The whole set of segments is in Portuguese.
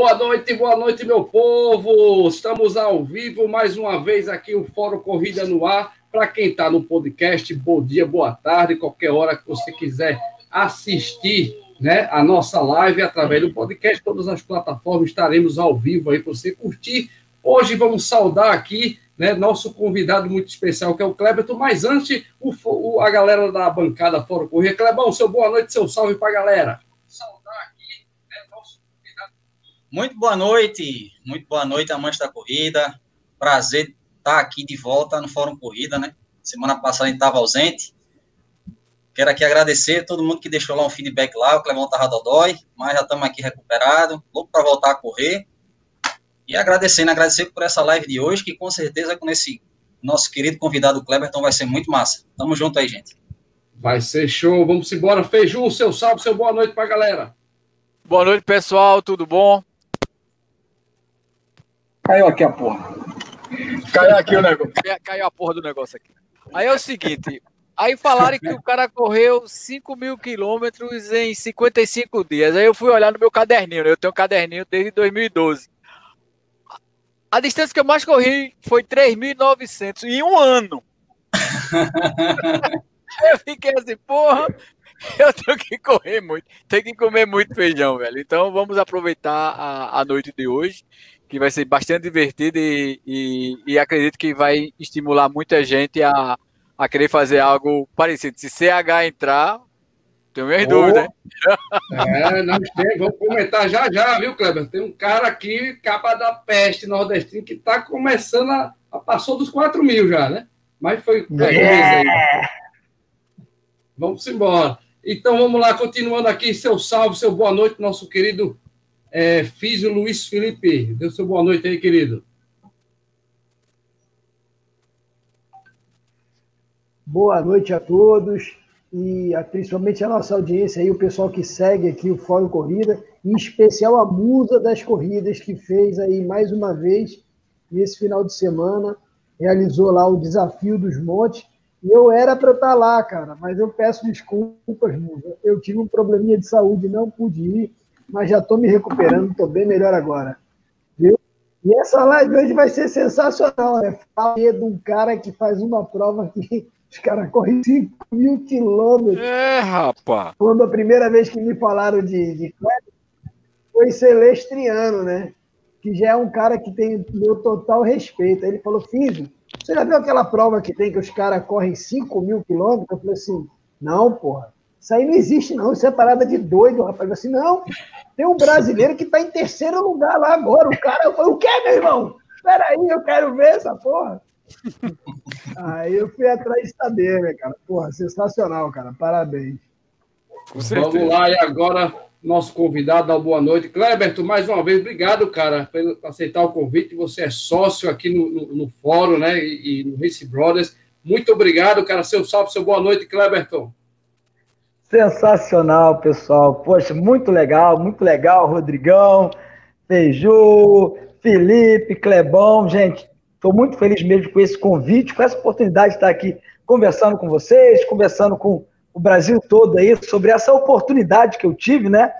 Boa noite, boa noite, meu povo. Estamos ao vivo mais uma vez aqui o Fórum Corrida no Ar. Para quem está no podcast, bom dia, boa tarde, qualquer hora que você quiser assistir né, a nossa live através do podcast, todas as plataformas estaremos ao vivo aí para você curtir. Hoje vamos saudar aqui né, nosso convidado muito especial, que é o Cleberton, mas antes, o, o, a galera da bancada Fórum Corrida. Clebão, seu boa noite, seu salve para a galera. Muito boa noite, muito boa noite, amantes da corrida. Prazer estar aqui de volta no Fórum Corrida, né? Semana passada a gente estava ausente. Quero aqui agradecer a todo mundo que deixou lá um feedback lá, o Clemão tava dodói, mas já estamos aqui recuperados, louco para voltar a correr. E agradecendo, agradecer por essa live de hoje, que com certeza com esse nosso querido convidado Cleberton vai ser muito massa. Tamo junto aí, gente. Vai ser show, vamos embora. Feijão, seu salve, seu boa noite pra galera. Boa noite, pessoal, tudo bom? Caiu aqui a porra. Caiu aqui o negócio. Caiu a porra do negócio aqui. Aí é o seguinte, aí falaram que o cara correu 5 mil quilômetros em 55 dias. Aí eu fui olhar no meu caderninho, né? eu tenho um caderninho desde 2012. A distância que eu mais corri foi 3.900 em um ano. eu fiquei assim, porra, eu tenho que correr muito, tenho que comer muito feijão, velho. Então vamos aproveitar a, a noite de hoje que vai ser bastante divertido e, e, e, acredito que vai estimular muita gente a, a querer fazer algo parecido. Se CH entrar, tenho minhas oh. dúvidas. É, nós temos, vamos comentar já já, viu, Kleber? Tem um cara aqui, capa da peste nordestino, que está começando a, a, Passou dos 4 mil já, né? Mas foi. É. Vamos embora. Então vamos lá, continuando aqui, seu salve, seu boa noite, nosso querido é, Físio Luiz Felipe. Dê seu boa noite aí, querido. Boa noite a todos e principalmente a nossa audiência aí, o pessoal que segue aqui o Fórum Corrida, em especial a musa das corridas que fez aí mais uma vez nesse final de semana, realizou lá o desafio dos montes. E eu era para estar lá, cara, mas eu peço desculpas, musa. Eu tive um probleminha de saúde, não pude ir mas já estou me recuperando, estou bem melhor agora. Viu? E essa live hoje vai ser sensacional, né? Falei de um cara que faz uma prova que os caras correm 5 mil quilômetros. É, rapaz. Quando a primeira vez que me falaram de, de foi Celestriano, né? Que já é um cara que tem meu total respeito. Aí ele falou, Filho, você já viu aquela prova que tem que os caras correm 5 mil quilômetros? Eu falei assim, não, porra. Isso aí não existe, não. Isso é parada de doido, rapaz. Assim, não. Tem um brasileiro que está em terceiro lugar lá agora. O cara foi, o quê, meu irmão? Espera aí, eu quero ver essa porra. aí eu fui atrás de saber, né, cara? Porra, sensacional, cara. Parabéns. Vamos lá, e agora nosso convidado, dá boa noite. Kleberto, mais uma vez, obrigado, cara, por aceitar o convite. Você é sócio aqui no, no, no fórum, né, e, e, no Race Brothers. Muito obrigado, cara. Seu salve, seu boa noite, Kleberton. Sensacional, pessoal. Poxa, muito legal, muito legal, Rodrigão, Feiju, Felipe, Clebão. Gente, estou muito feliz mesmo com esse convite, com essa oportunidade de estar aqui conversando com vocês, conversando com o Brasil todo aí sobre essa oportunidade que eu tive, né?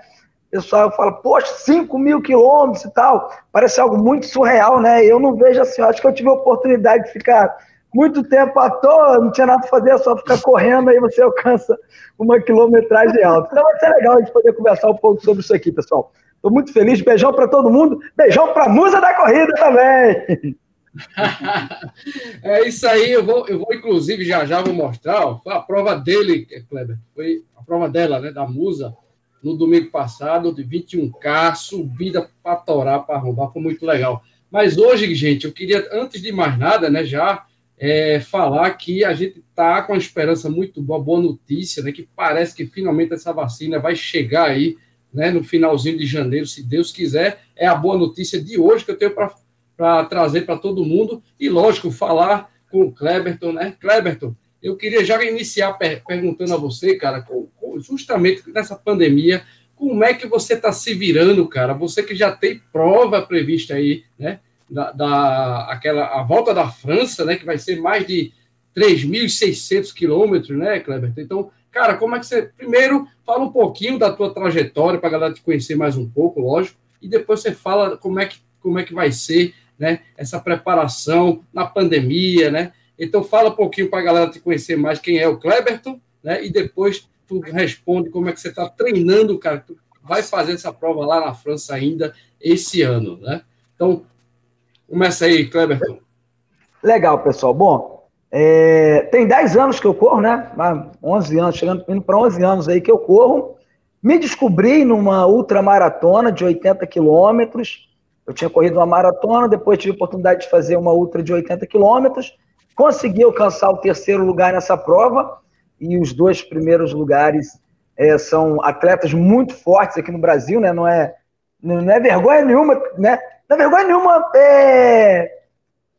O pessoal fala, poxa, 5 mil quilômetros e tal, parece algo muito surreal, né? Eu não vejo assim, acho que eu tive a oportunidade de ficar muito tempo à toa, não tinha nada para fazer, só ficar correndo, aí você alcança uma quilometragem alta. Então vai ser legal a gente poder conversar um pouco sobre isso aqui, pessoal. Estou muito feliz, beijão para todo mundo, beijão para a musa da corrida também. é isso aí, eu vou, eu vou inclusive já já vou mostrar, ó, a prova dele, Kleber, foi a prova dela, né, da musa, no domingo passado, de 21K, subida para torar, para arrombar, foi muito legal. Mas hoje, gente, eu queria, antes de mais nada, né, já é, falar que a gente está com uma esperança muito boa, boa notícia, né, que parece que finalmente essa vacina vai chegar aí, né, no finalzinho de janeiro, se Deus quiser. É a boa notícia de hoje que eu tenho para trazer para todo mundo. E, lógico, falar com o Kleberton, né? Kleberton, eu queria já iniciar per perguntando a você, cara, com, com, justamente nessa pandemia, como é que você está se virando, cara? Você que já tem prova prevista aí, né? Da, da aquela, a volta da França, né, que vai ser mais de 3.600 quilômetros, né, Kleber? Então, cara, como é que você. Primeiro, fala um pouquinho da tua trajetória, para a galera te conhecer mais um pouco, lógico, e depois você fala como é que, como é que vai ser né, essa preparação na pandemia, né? Então fala um pouquinho para a galera te conhecer mais quem é o Kleberton, né? E depois tu responde como é que você está treinando, cara. Tu vai fazer essa prova lá na França ainda esse ano, né? Então, começa aí, Kleberton. Legal, pessoal. Bom, é, tem 10 anos que eu corro, né? 11 anos, chegando para 11 anos aí que eu corro. Me descobri numa ultramaratona de 80 quilômetros. Eu tinha corrido uma maratona, depois tive a oportunidade de fazer uma ultra de 80 quilômetros. Consegui alcançar o terceiro lugar nessa prova e os dois primeiros lugares é, são atletas muito fortes aqui no Brasil, né? Não é, não é vergonha nenhuma, né? Não é vergonha nenhuma é,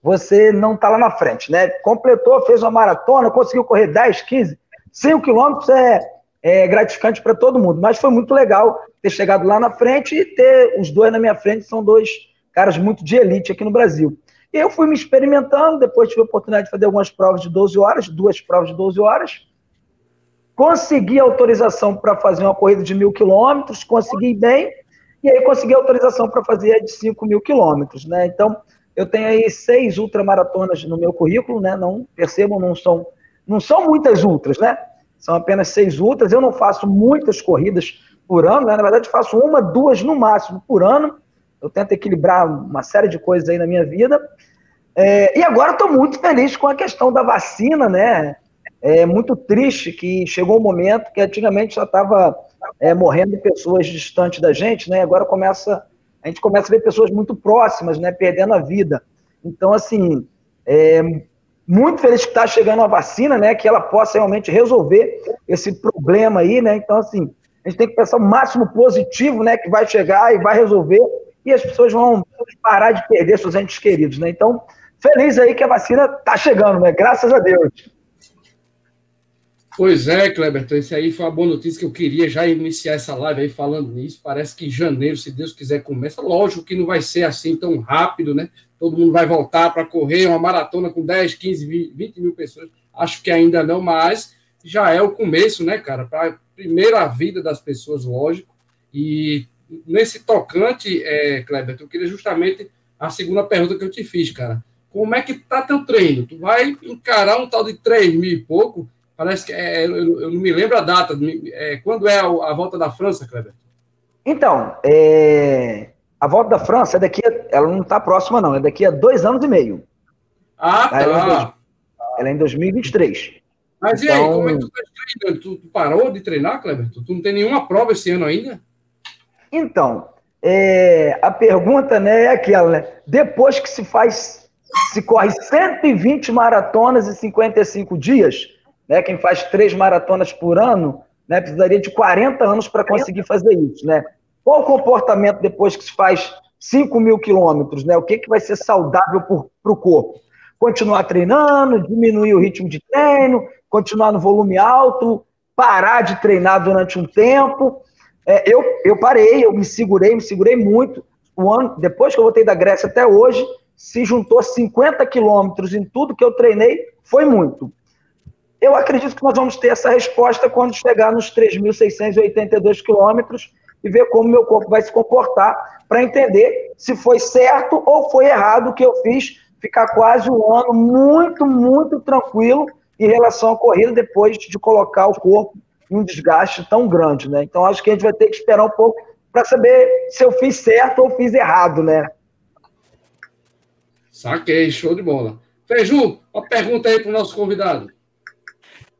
você não tá lá na frente, né? Completou, fez uma maratona, conseguiu correr 10, 15, 5 quilômetros é, é gratificante para todo mundo. Mas foi muito legal ter chegado lá na frente e ter os dois na minha frente, são dois caras muito de elite aqui no Brasil. E eu fui me experimentando, depois tive a oportunidade de fazer algumas provas de 12 horas, duas provas de 12 horas. Consegui autorização para fazer uma corrida de mil quilômetros, consegui bem, e aí consegui autorização para fazer de 5 mil quilômetros, né? Então, eu tenho aí seis ultramaratonas no meu currículo, né? Não percebam, não são, não são muitas ultras, né? São apenas seis ultras. Eu não faço muitas corridas por ano, né? Na verdade, faço uma, duas no máximo por ano. Eu tento equilibrar uma série de coisas aí na minha vida. É, e agora estou muito feliz com a questão da vacina, né? É muito triste que chegou um momento que antigamente já estava é, morrendo pessoas distantes da gente, né? Agora começa a gente começa a ver pessoas muito próximas, né? Perdendo a vida. Então, assim, é, muito feliz que está chegando a vacina, né? Que ela possa realmente resolver esse problema aí, né? Então, assim, a gente tem que pensar o máximo positivo, né? Que vai chegar e vai resolver e as pessoas vão parar de perder seus entes queridos, né? Então, feliz aí que a vacina está chegando, né? Graças a Deus. Pois é, Kleberton, esse aí foi uma boa notícia que eu queria já iniciar essa live aí falando nisso. Parece que janeiro, se Deus quiser, começa. Lógico que não vai ser assim tão rápido, né? Todo mundo vai voltar para correr uma maratona com 10, 15, 20 mil pessoas. Acho que ainda não, mas já é o começo, né, cara? Para a primeira vida das pessoas, lógico. E nesse tocante, é, Kleber, eu queria justamente a segunda pergunta que eu te fiz, cara. Como é que tá teu treino? Tu vai encarar um tal de 3 mil e pouco? Parece que é, eu, eu, não me lembro a data. É, quando é a, a, volta da França, Kleber? Então, é, a volta da França é daqui, a, ela não está próxima, não, é daqui a dois anos e meio. Ah, tá. Ela é, ela é em 2023. Mas então... e aí, então como é que tu tá treinando? Tu, tu, parou de treinar, Kleber? Tu, tu não tem nenhuma prova esse ano ainda? Então, é, a pergunta né, é aquela, né? Depois que se faz, se corre 120 maratonas em 55 dias, né? Quem faz três maratonas por ano, né, precisaria de 40 anos para conseguir fazer isso, né? Qual o comportamento depois que se faz 5 mil quilômetros, né? O que, que vai ser saudável para o corpo? Continuar treinando, diminuir o ritmo de treino, continuar no volume alto, parar de treinar durante um tempo, é, eu, eu parei, eu me segurei, me segurei muito. O ano, depois que eu voltei da Grécia até hoje, se juntou 50 quilômetros em tudo que eu treinei, foi muito. Eu acredito que nós vamos ter essa resposta quando chegar nos 3.682 quilômetros e ver como meu corpo vai se comportar para entender se foi certo ou foi errado o que eu fiz, ficar quase um ano muito, muito tranquilo em relação à corrida depois de colocar o corpo um desgaste tão grande, né? Então acho que a gente vai ter que esperar um pouco para saber se eu fiz certo ou fiz errado, né? Saquei, show de bola. Feiju, uma pergunta aí para o nosso convidado.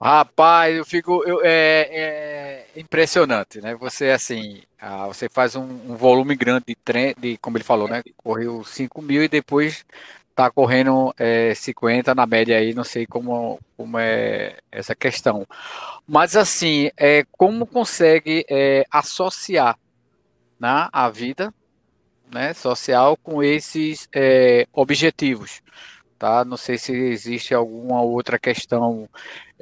Rapaz, eu fico. Eu, é, é, impressionante, né? Você, assim, ah, você faz um, um, volume grande de trem, de, como ele falou, né? Correu 5 mil e depois tá correndo é, 50 na média aí, não sei como, como é essa questão. Mas assim, é, como consegue é, associar né, a vida né, social com esses é, objetivos? Tá? Não sei se existe alguma outra questão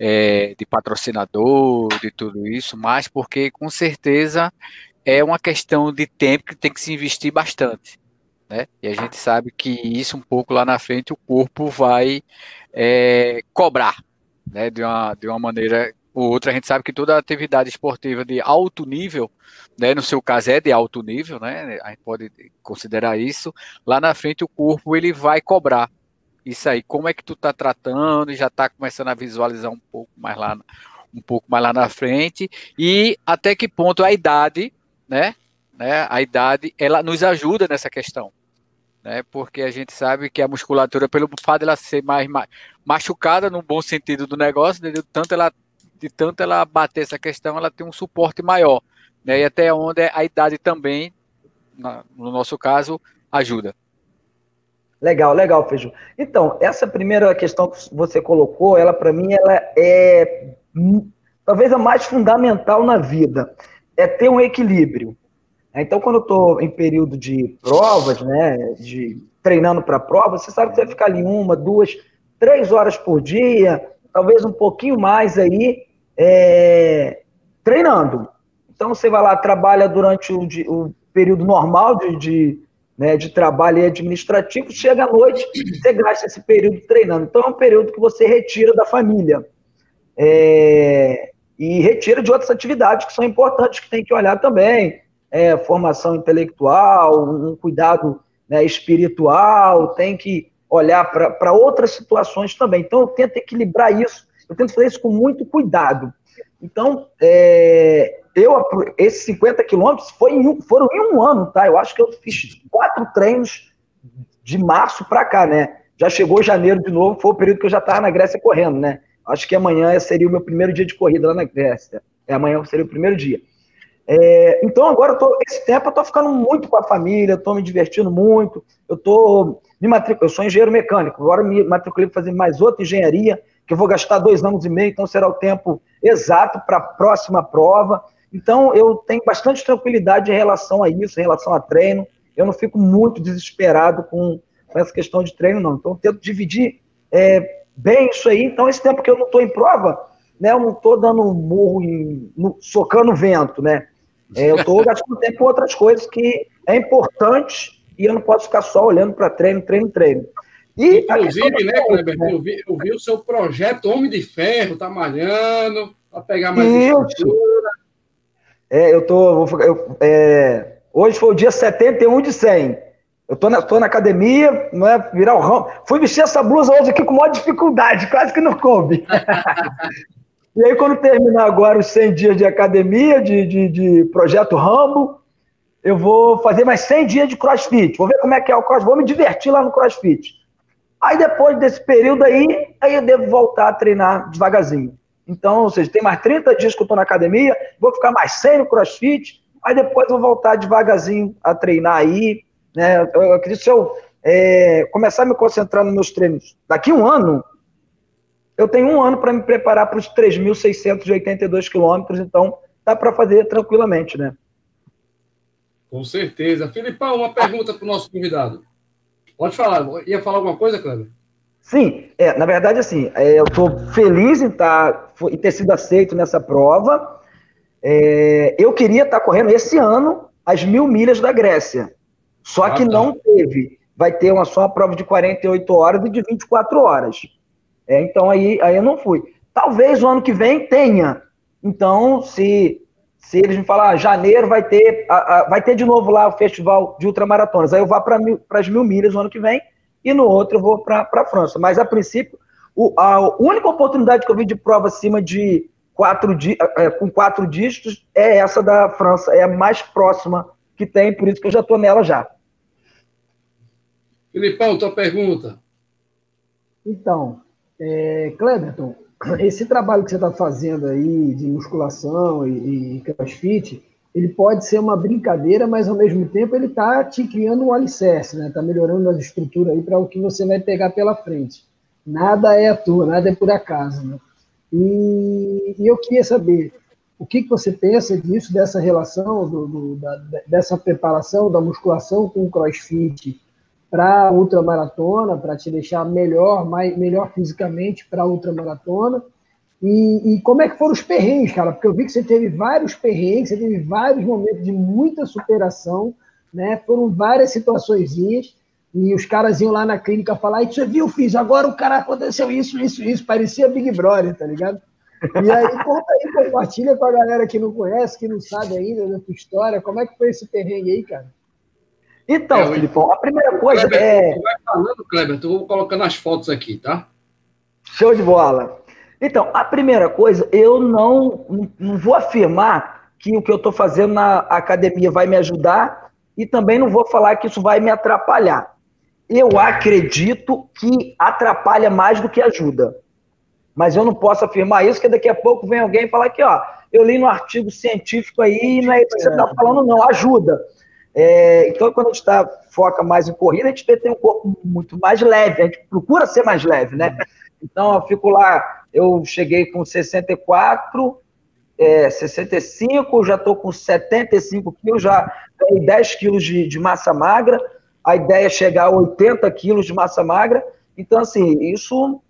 é, de patrocinador, de tudo isso, mas porque com certeza é uma questão de tempo que tem que se investir bastante né? E a gente sabe que isso um pouco lá na frente o corpo vai é, cobrar, né? De uma, de uma maneira outra. A gente sabe que toda atividade esportiva de alto nível, né, no seu caso é de alto nível, né, a gente pode considerar isso. Lá na frente o corpo ele vai cobrar isso aí. Como é que tu tá tratando? Já tá começando a visualizar um pouco mais lá, um pouco mais lá na frente e até que ponto a idade, né, né, a idade ela nos ajuda nessa questão né? Porque a gente sabe que a musculatura, pelo fato dela ser mais, mais machucada no bom sentido do negócio, de tanto ela, de tanto ela bater essa questão, ela tem um suporte maior, né? E até onde a idade também, na, no nosso caso, ajuda. Legal, legal, Feijão. Então, essa primeira questão que você colocou, ela para mim ela é talvez a mais fundamental na vida, é ter um equilíbrio. Então, quando eu estou em período de provas, né, de treinando para prova, você sabe que você vai ficar ali uma, duas, três horas por dia, talvez um pouquinho mais aí, é, treinando. Então, você vai lá, trabalha durante o, o período normal de, de, né, de trabalho administrativo, chega à noite, você gasta esse período treinando. Então, é um período que você retira da família. É, e retira de outras atividades que são importantes, que tem que olhar também é, formação intelectual, um cuidado né, espiritual, tem que olhar para outras situações também. Então, eu tento equilibrar isso, eu tento fazer isso com muito cuidado. Então, é, eu, esses 50 quilômetros em, foram em um ano, tá? Eu acho que eu fiz quatro treinos de março para cá, né? Já chegou janeiro de novo, foi o período que eu já estava na Grécia correndo, né? Acho que amanhã seria o meu primeiro dia de corrida lá na Grécia. É, amanhã seria o primeiro dia. É, então agora tô, esse tempo eu estou ficando muito com a família, estou me divertindo muito. Eu tô me matric... eu sou engenheiro mecânico, agora me matriculei para fazer mais outra engenharia, que eu vou gastar dois anos e meio, então será o tempo exato para a próxima prova. Então eu tenho bastante tranquilidade em relação a isso, em relação a treino. Eu não fico muito desesperado com, com essa questão de treino, não. Então eu tento dividir é, bem isso aí. Então esse tempo que eu não estou em prova, né, eu não estou dando um murro, em, no, socando vento, né? É, eu estou gastando tempo com outras coisas que é importante e eu não posso ficar só olhando para treino, treino, treino. E Inclusive, né, Kleber, né? eu, vi, eu vi o seu projeto Homem de Ferro, tá malhando, para pegar mais estrutura. É, eu tô. Eu, é, hoje foi o dia 71 de 100. Eu tô na, tô na academia, não é virar o ramo. Fui vestir essa blusa hoje aqui com maior dificuldade, quase que não coube. E aí, quando terminar agora os 100 dias de academia, de, de, de projeto Rambo, eu vou fazer mais 100 dias de crossfit. Vou ver como é que é o crossfit, vou me divertir lá no crossfit. Aí, depois desse período aí, aí eu devo voltar a treinar devagarzinho. Então, ou seja, tem mais 30 dias que eu estou na academia, vou ficar mais 100 no crossfit, aí depois eu vou voltar devagarzinho a treinar aí. Né? Eu acredito que se eu é, começar a me concentrar nos meus treinos daqui a um ano, eu tenho um ano para me preparar para os 3.682 quilômetros, então dá para fazer tranquilamente, né? Com certeza. Filipão, uma pergunta para o nosso convidado. Pode falar. Ia falar alguma coisa, Cleber? Sim, é, na verdade, assim, é, eu estou feliz em, tá, em ter sido aceito nessa prova. É, eu queria estar tá correndo esse ano as mil milhas da Grécia. Só ah, que tá. não teve. Vai ter uma só prova de 48 horas e de 24 horas. É, então aí, aí eu não fui. Talvez o ano que vem tenha. Então, se, se eles me falar, ah, janeiro vai ter, a, a, vai ter de novo lá o festival de ultramaratonas. Aí eu vou para as mil milhas no ano que vem e no outro eu vou para a França. Mas a princípio, o, a única oportunidade que eu vi de prova acima de quatro é, com quatro dígitos é essa da França, é a mais próxima que tem, por isso que eu já estou nela já. Filipão, tua pergunta. Então, é, Cleberton, esse trabalho que você está fazendo aí de musculação e, e crossfit, ele pode ser uma brincadeira, mas ao mesmo tempo ele está te criando um alicerce, né? Está melhorando a estrutura aí para o que você vai pegar pela frente. Nada é à toa, nada é por acaso, né? E, e eu queria saber o que, que você pensa disso, dessa relação, do, do, da, dessa preparação da musculação com o crossfit para ultramaratona, para te deixar melhor, mais, melhor fisicamente para a ultramaratona. E, e como é que foram os perrengues, cara? Porque eu vi que você teve vários perrengues, você teve vários momentos de muita superação, né? Foram várias situações e os caras iam lá na clínica falar, e você viu, fiz, agora o cara aconteceu isso, isso, isso, parecia Big Brother, tá ligado? E aí, conta aí, compartilha com a galera que não conhece, que não sabe ainda da tua história. Como é que foi esse perrengue aí, cara? Então, é, Filipão, a primeira coisa Kleber, é. Vai falando, Kleber, eu vou colocando as fotos aqui, tá? Show de bola. Então, a primeira coisa, eu não, não vou afirmar que o que eu estou fazendo na academia vai me ajudar e também não vou falar que isso vai me atrapalhar. Eu acredito que atrapalha mais do que ajuda. Mas eu não posso afirmar isso, porque daqui a pouco vem alguém e falar que, ó, eu li no artigo científico aí e não é isso que você está falando, não, ajuda. É, então, quando a gente tá, foca mais em corrida, a gente tem um corpo muito mais leve, a gente procura ser mais leve, né? Então, eu fico lá, eu cheguei com 64, é, 65, já estou com 75 quilos, já tenho 10 quilos de, de, massa magra, a ideia é chegar a 80 quilos de massa magra, então, assim, isso...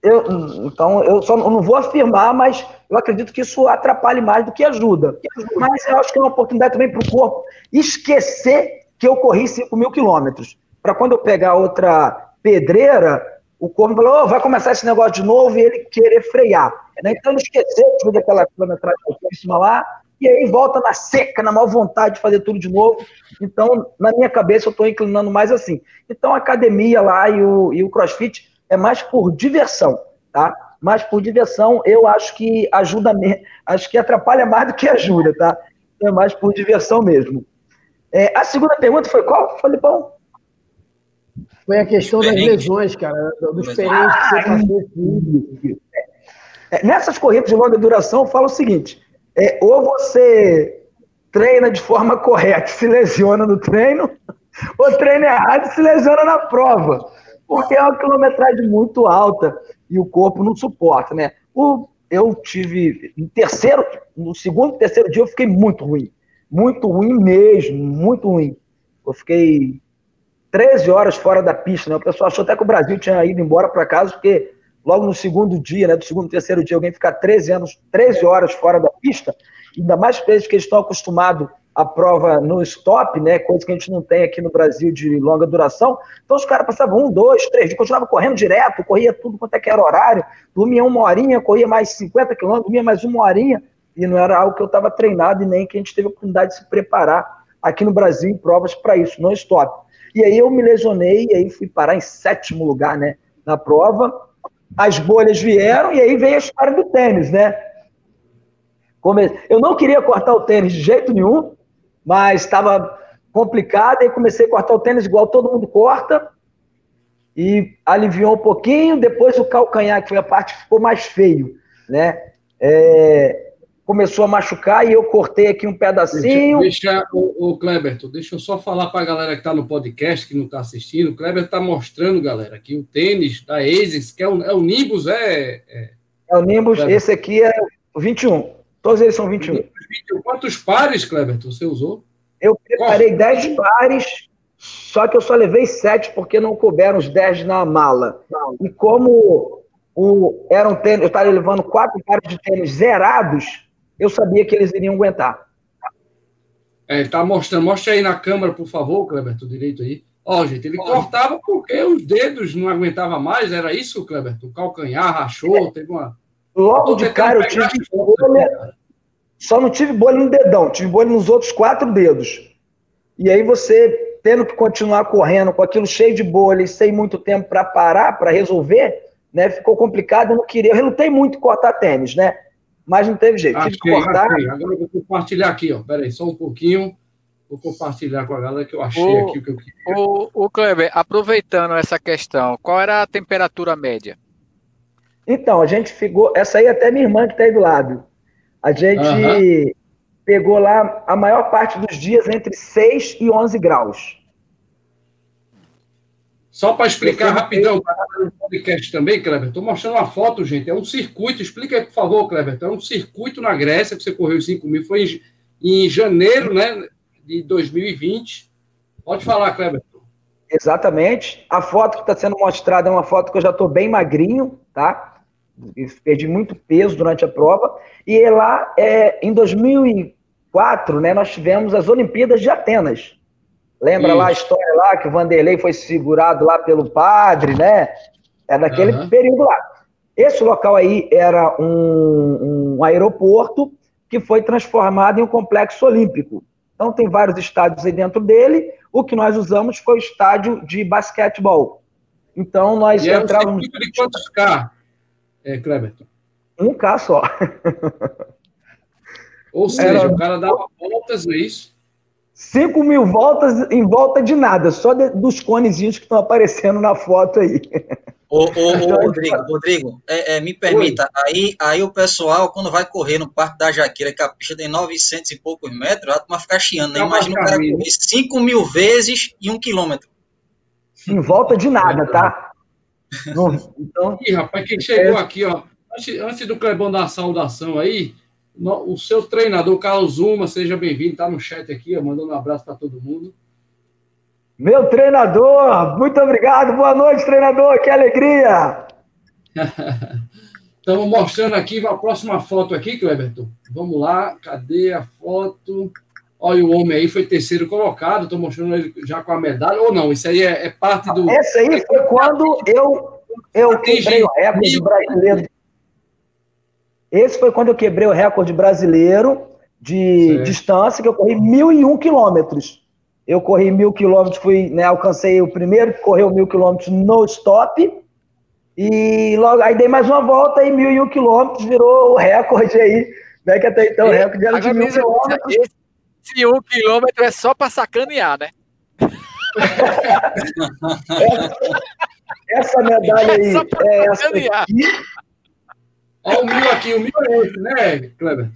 Eu, então, eu só não vou afirmar, mas eu acredito que isso atrapalhe mais do que ajuda. Mas eu acho que é uma oportunidade também para o corpo esquecer que eu corri 5 mil quilômetros. Para quando eu pegar outra pedreira, o corpo falou, oh, vai começar esse negócio de novo e ele querer frear. Né? Então, não esquecer de daquela quilometragem altíssima lá, e aí volta na seca, na maior vontade de fazer tudo de novo. Então, na minha cabeça, eu estou inclinando mais assim. Então, a academia lá e o, e o crossfit é mais por diversão, tá? Mas por diversão, eu acho que ajuda, acho que atrapalha mais do que ajuda, tá? É mais por diversão mesmo. É, a segunda pergunta foi qual, Falipão? Foi a questão das lesões, cara, dos perrengues que você passou. É, nessas corridas de longa duração, eu falo o seguinte: é, ou você treina de forma correta, se lesiona no treino, ou treina errado e se lesiona na prova, porque é uma quilometragem muito alta e o corpo não suporta, né? O, eu tive no terceiro, no segundo, terceiro dia eu fiquei muito ruim, muito ruim mesmo, muito ruim. Eu fiquei 13 horas fora da pista, né? O pessoal achou até que o Brasil tinha ido embora para casa, porque logo no segundo dia, né, do segundo, terceiro dia, alguém ficar 13 anos, 13 horas fora da pista, ainda mais vezes que eles estão acostumados à prova no stop, né, coisa que a gente não tem aqui no Brasil de longa duração. Então os caras passavam um, dois, três, continuavam correndo direto, corria tudo quanto é que era horário, dormia uma horinha, corria mais 50 quilômetros, dormia mais uma horinha, e não era algo que eu estava treinado e nem que a gente teve a oportunidade de se preparar aqui no Brasil em provas para isso, no stop. E aí eu me lesionei e aí fui parar em sétimo lugar, né? Na prova. As bolhas vieram e aí veio a história do tênis, né? Eu não queria cortar o tênis de jeito nenhum, mas estava complicado e comecei a cortar o tênis igual todo mundo corta e aliviou um pouquinho. Depois o calcanhar, que foi a parte que ficou mais feio, né? É, começou a machucar e eu cortei aqui um pedacinho. Deixa, deixa o, o Kleberto, deixa eu só falar para a galera que está no podcast, que não está assistindo. O Kleber está mostrando, galera, que o tênis da ASICS, que é o, é o Nimbus, é, é. É, o Nimbus, Kleber. esse aqui é o 21. Todos eles são 21. Quantos pares, Kleberto, você usou? Eu preparei 10 pares, só que eu só levei 7 porque não couberam os 10 na mala. E como o, era um tênis, eu estava levando quatro pares de tênis zerados, eu sabia que eles iriam aguentar. É, ele tá mostrando, mostra aí na câmera, por favor, Cleberto, direito aí. Ó, gente, ele cortava porque os dedos não aguentavam mais, era isso, Cleberto? O calcanhar rachou, é. teve uma. Logo de cara eu tive bolha, só não tive bolha no dedão, tive bolha nos outros quatro dedos. E aí você, tendo que continuar correndo com aquilo cheio de bolha e sem muito tempo para parar, para resolver, né, ficou complicado, eu não queria, eu relutei muito cortar tênis, né? Mas não teve jeito. Tive que cortar. Achei. Agora eu vou compartilhar aqui, ó. Peraí, só um pouquinho. Vou compartilhar com a galera que eu achei o, aqui o que eu queria. O, o Kleber, aproveitando essa questão, qual era a temperatura média? Então, a gente ficou. Essa aí até minha irmã que está aí do lado. A gente pegou lá a maior parte dos dias entre 6 e 11 graus. Só para explicar rapidão para o podcast também, Kleber, estou mostrando uma foto, gente. É um circuito. Explica aí, por favor, Kleber. É um circuito na Grécia que você correu 5 mil. Foi em, em janeiro né, de 2020. Pode falar, Kleber. Exatamente. A foto que está sendo mostrada é uma foto que eu já estou bem magrinho, tá? Perdi muito peso durante a prova. E lá, é, em 2004, né, nós tivemos as Olimpíadas de Atenas. Lembra Isso. lá a história lá que o Vanderlei foi segurado lá pelo padre, né? É daquele uhum. período lá. Esse local aí era um, um aeroporto que foi transformado em um complexo olímpico. Então tem vários estádios aí dentro dele. O que nós usamos foi o estádio de basquetebol. Então nós e entrávamos. Um de quantos K, é, Kleber? Um K só. Ou seja, Era... o cara dava voltas, não é isso? 5 mil voltas em volta de nada, só de, dos conezinhos que estão aparecendo na foto aí. Ô, ô, ô Rodrigo, Rodrigo é, é, me permita, aí, aí o pessoal, quando vai correr no Parque da Jaqueira, que a pista tem 900 e poucos metros, a turma ficar chiando, né? Imagina o cara correr 5 mil vezes e um quilômetro. Em volta de nada, tá? então, Ih, rapaz, quem chegou é... aqui, ó, antes, antes do Clebão dar a saudação aí, o seu treinador, Carlos Zuma, seja bem-vindo, está no chat aqui, mandando um abraço para todo mundo. Meu treinador, muito obrigado, boa noite, treinador, que alegria! Estamos mostrando aqui a próxima foto aqui, Cleberton. Vamos lá, cadê a foto? Olha, o homem aí foi terceiro colocado, estou mostrando ele já com a medalha, ou não, isso aí é, é parte do... Essa aí foi quando eu, eu quebrei o recorde brasileiro esse foi quando eu quebrei o recorde brasileiro de Sim. distância, que eu corri 1.001 quilômetros. Eu corri mil quilômetros, fui, né, alcancei o primeiro que correu mil quilômetros no stop, e logo aí dei mais uma volta e 1.001 quilômetros virou o recorde aí, né, que até então o recorde era de mil quilômetros. Esse um quilômetro é só para sacanear, né? essa, essa medalha aí é, é essa aqui, Olha o mil aqui, o mil é esse, né, Kleber?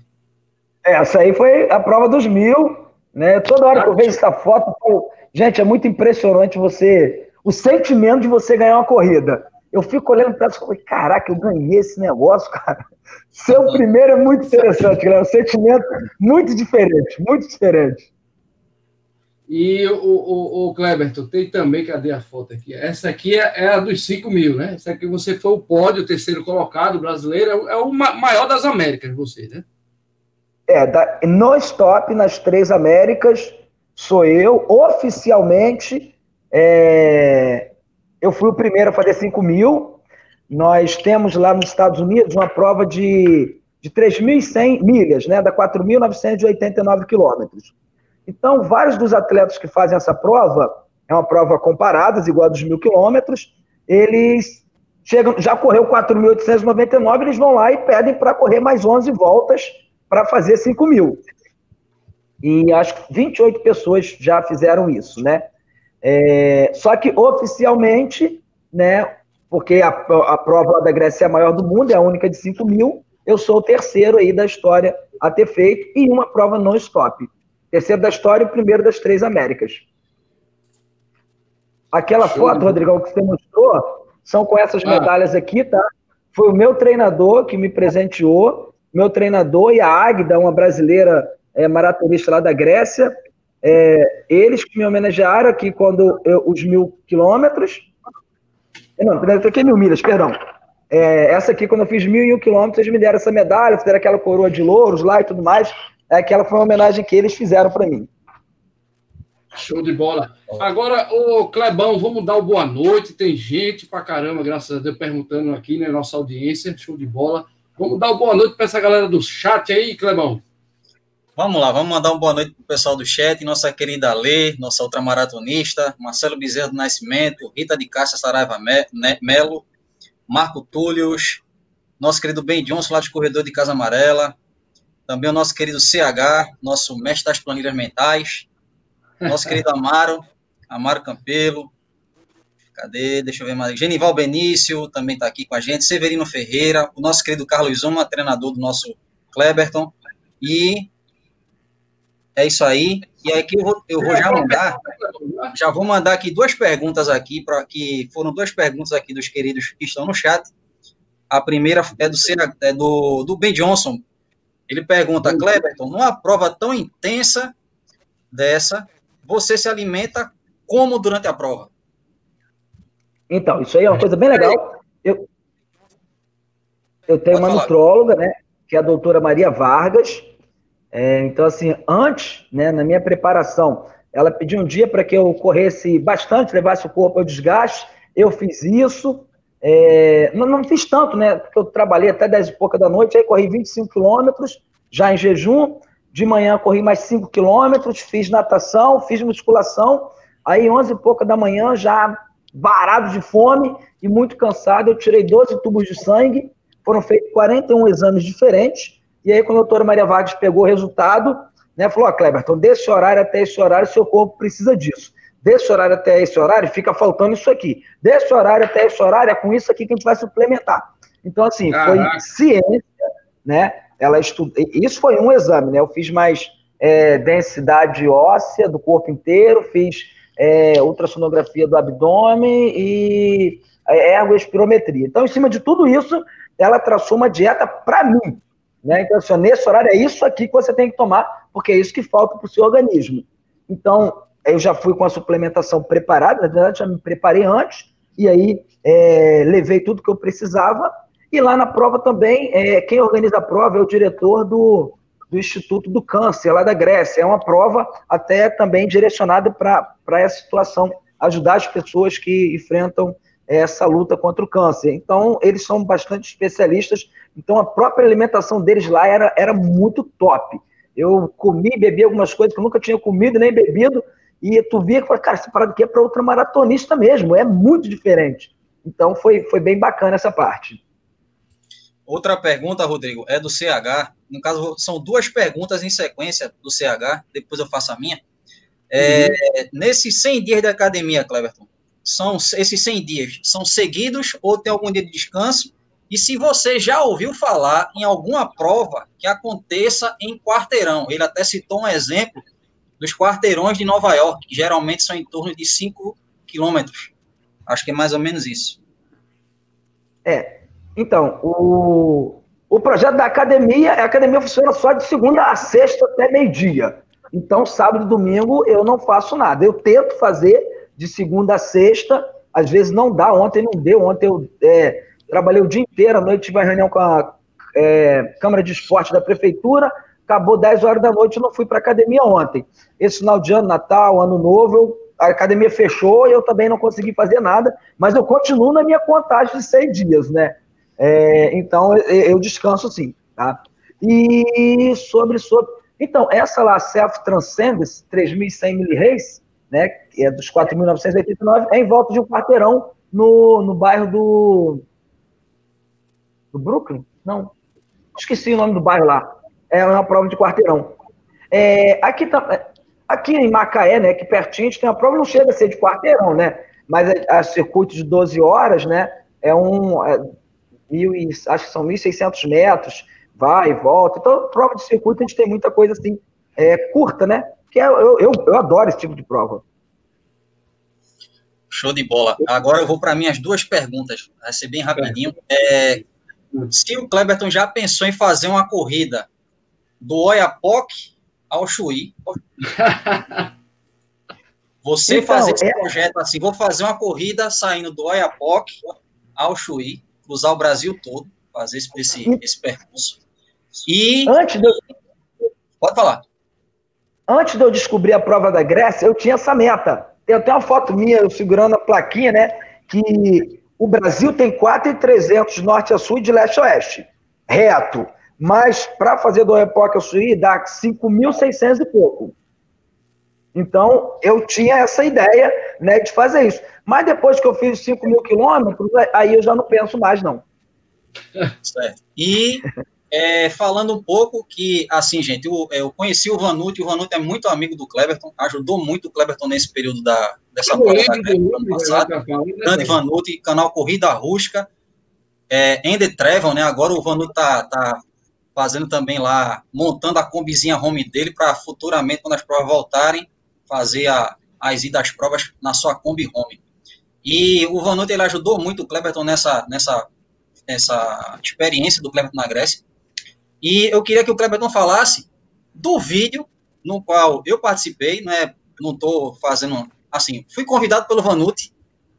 É, essa aí foi a prova dos mil, né? Toda hora que eu vejo essa foto, eu... gente, é muito impressionante você, o sentimento de você ganhar uma corrida. Eu fico olhando para isso e falei, caraca, eu ganhei esse negócio, cara. Ser o primeiro é muito interessante, galera. Um sentimento muito diferente, muito diferente. E o, o, o Kleberton, tem também, cadê a foto aqui? Essa aqui é, é, a dos 5 mil, né? Essa aqui você foi o pódio, o terceiro colocado brasileiro, é, é o maior das Américas, você, né? É, da, no stop, nas três Américas, sou eu, oficialmente, é, eu fui o primeiro a fazer 5 mil. Nós temos lá nos Estados Unidos uma prova de, de 3.100 milhas, né? Da 4.989 quilômetros. Então, vários dos atletas que fazem essa prova, é uma prova comparada, igual a dos mil quilômetros, eles chegam, já correu 4.899, eles vão lá e pedem para correr mais 11 voltas para fazer 5 mil. E acho que 28 pessoas já fizeram isso, né? É, só que oficialmente, né, porque a, a prova da Grécia é a maior do mundo, é a única de 5 mil, eu sou o terceiro aí da história a ter feito, e uma prova não stop terceiro da história e primeiro das três Américas. Aquela Show foto, Rodrigão, que você mostrou, são com essas ah. medalhas aqui, tá? Foi o meu treinador que me presenteou, meu treinador e a Águida, uma brasileira é, maratonista lá da Grécia, é, eles que me homenagearam aqui quando eu, os mil quilômetros. Não, aqui é mil milhas, perdão. É, essa aqui, quando eu fiz mil e um quilômetros, eles me deram essa medalha, fizeram aquela coroa de louros lá e tudo mais. É aquela foi uma homenagem que eles fizeram para mim. Show de bola. Agora, o Clebão, vamos dar o boa noite. Tem gente pra caramba, graças a Deus, perguntando aqui, né? Nossa audiência, show de bola. Vamos dar o boa noite para essa galera do chat aí, Clebão. Vamos lá, vamos mandar um boa noite pro pessoal do chat, nossa querida Lê, nossa outra maratonista, Marcelo Bezerra do Nascimento, Rita de Cássia Saraiva Melo, Marco Túlios, nosso querido Ben Johnson lá de Corredor de Casa Amarela, também o nosso querido CH, nosso mestre das planilhas mentais, nosso querido Amaro, Amaro Campelo, cadê? Deixa eu ver mais. Genival Benício também está aqui com a gente, Severino Ferreira, o nosso querido Carlos Zuma, treinador do nosso Kleberton, e é isso aí. E aqui eu vou, eu vou já mandar, já vou mandar aqui duas perguntas aqui, para que foram duas perguntas aqui dos queridos que estão no chat. A primeira é do, é do, do Ben Johnson, ele pergunta, Cleberton, numa prova tão intensa dessa, você se alimenta como durante a prova? Então, isso aí é uma coisa bem legal. Eu, eu tenho Pode uma falar. nutróloga, né, que é a doutora Maria Vargas. É, então, assim, antes, né, na minha preparação, ela pediu um dia para que eu corresse bastante, levasse o corpo ao desgaste. Eu fiz isso. É, não, não, fiz tanto, né? Porque eu trabalhei até 10 e pouca da noite, aí corri 25 quilômetros, já em jejum. De manhã corri mais 5 quilômetros, fiz natação, fiz musculação. Aí 11 e pouca da manhã, já varado de fome e muito cansado, eu tirei 12 tubos de sangue. Foram feitos 41 exames diferentes. E aí, quando a doutora Maria Vargas pegou o resultado, né, falou: Ó, oh, Cleberton, desse horário até esse horário, seu corpo precisa disso. Desse horário até esse horário, fica faltando isso aqui. Desse horário até esse horário, é com isso aqui que a gente vai suplementar. Então, assim, Caraca. foi ciência, né? Ela estuda. Isso foi um exame, né? Eu fiz mais é, densidade óssea do corpo inteiro, fiz é, ultrassonografia do abdômen e é, ergoespirometria. Então, em cima de tudo isso, ela traçou uma dieta para mim. Né? Então, assim, nesse horário é isso aqui que você tem que tomar, porque é isso que falta para o seu organismo. Então, eu já fui com a suplementação preparada, na verdade, já me preparei antes, e aí é, levei tudo que eu precisava. E lá na prova também, é, quem organiza a prova é o diretor do, do Instituto do Câncer, lá da Grécia. É uma prova até também direcionada para essa situação, ajudar as pessoas que enfrentam essa luta contra o câncer. Então, eles são bastante especialistas. Então, a própria alimentação deles lá era, era muito top. Eu comi e bebi algumas coisas que eu nunca tinha comido nem bebido, e tu via que, cara, essa parada aqui é para outra maratonista mesmo, é muito diferente. Então, foi, foi bem bacana essa parte. Outra pergunta, Rodrigo, é do CH. No caso, são duas perguntas em sequência do CH, depois eu faço a minha. É, uhum. Nesses 100 dias de academia, Cleverton, são esses 100 dias são seguidos ou tem algum dia de descanso? E se você já ouviu falar em alguma prova que aconteça em quarteirão, ele até citou um exemplo dos quarteirões de Nova York, que geralmente são em torno de 5 quilômetros. Acho que é mais ou menos isso. É, então, o, o projeto da academia, a academia funciona só de segunda a sexta até meio-dia. Então, sábado e domingo eu não faço nada. Eu tento fazer de segunda a sexta, às vezes não dá, ontem não deu, ontem eu é, trabalhei o dia inteiro, à noite tive uma reunião com a é, Câmara de Esporte da Prefeitura, acabou 10 horas da noite, eu não fui para academia ontem. Esse final de ano, Natal, Ano Novo, eu, a academia fechou e eu também não consegui fazer nada, mas eu continuo na minha contagem de 100 dias, né? É, então, eu, eu descanso sim, tá? E sobre, sobre... Então, essa lá, Self Transcendence, 3.100 mil-reis, né, que é dos 4.989, é em volta de um quarteirão no, no bairro do, do Brooklyn? Não, esqueci o nome do bairro lá. É uma prova de quarteirão. É, aqui, tá, aqui em Macaé, né, que pertinho, a gente tem uma prova, não chega a ser de quarteirão, né, mas é, a circuito de 12 horas, né, é um, é, mil e, acho que são 1.600 metros, vai e volta. Então, prova de circuito, a gente tem muita coisa assim, é, curta, né, que é, eu, eu, eu adoro esse tipo de prova. Show de bola. Agora eu vou para minhas duas perguntas. Vai ser bem rapidinho. É, se o Kleberton já pensou em fazer uma corrida do Oiapoque ao Chuí, você então, fazer esse é... projeto assim, vou fazer uma corrida saindo do Oiapoque ao Chuí, cruzar o Brasil todo, fazer esse, esse, esse percurso. E. Antes de... Pode falar antes de eu descobrir a prova da Grécia, eu tinha essa meta. Tem até uma foto minha, eu segurando a plaquinha, né? Que o Brasil tem 4,300 de norte a sul e de leste a oeste. Reto. Mas para fazer do ao Suí, dá 5.600 e pouco. Então, eu tinha essa ideia né, de fazer isso. Mas depois que eu fiz 5 mil quilômetros, aí eu já não penso mais, não. Certo. E é, falando um pouco que, assim, gente, eu, eu conheci o Vanucci, o Vanucci é muito amigo do Cleberton, ajudou muito o Cleberton nesse período da, dessa prova da do ano passado. Grande canal Corrida Rústica, é, Ender Trevon, né? Agora o Vanucci tá, tá fazendo também lá, montando a combizinha home dele para futuramente, quando as provas voltarem, fazer a, as idas provas na sua Kombi Home. E o Vanucci, ele ajudou muito o Cleberton nessa, nessa, nessa experiência do Cleberton na Grécia e eu queria que o Cleberton falasse do vídeo no qual eu participei, não é, não estou fazendo, assim, fui convidado pelo Vanucci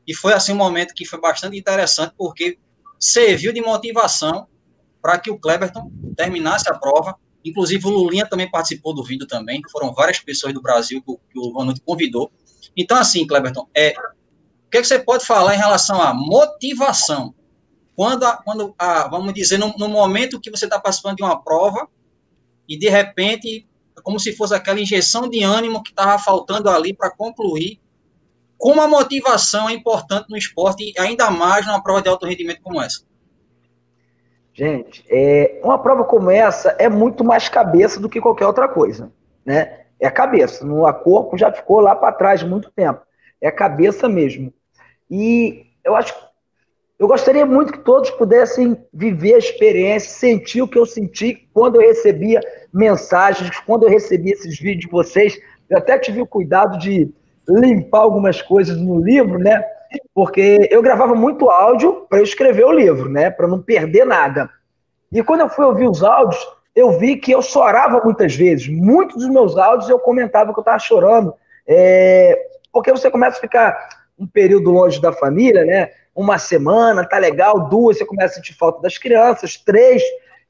e foi assim um momento que foi bastante interessante porque serviu de motivação para que o Cleberton terminasse a prova. Inclusive o Lulinha também participou do vídeo também, foram várias pessoas do Brasil que o, que o Vanucci convidou. Então assim, Cleberton, é que, é que você pode falar em relação à motivação? Quando, a, quando a, vamos dizer, no, no momento que você está participando de uma prova e de repente, como se fosse aquela injeção de ânimo que estava faltando ali para concluir, como a motivação é importante no esporte, ainda mais numa prova de alto rendimento como essa? Gente, é, uma prova como essa é muito mais cabeça do que qualquer outra coisa, né? É cabeça. No corpo já ficou lá para trás muito tempo. É cabeça mesmo. E eu acho eu gostaria muito que todos pudessem viver a experiência, sentir o que eu senti quando eu recebia mensagens, quando eu recebia esses vídeos de vocês. Eu até tive o cuidado de limpar algumas coisas no livro, né? Porque eu gravava muito áudio para eu escrever o livro, né? Para não perder nada. E quando eu fui ouvir os áudios, eu vi que eu chorava muitas vezes. Muitos dos meus áudios eu comentava que eu estava chorando. É... Porque você começa a ficar um período longe da família, né? Uma semana, tá legal, duas, você começa a sentir falta das crianças, três,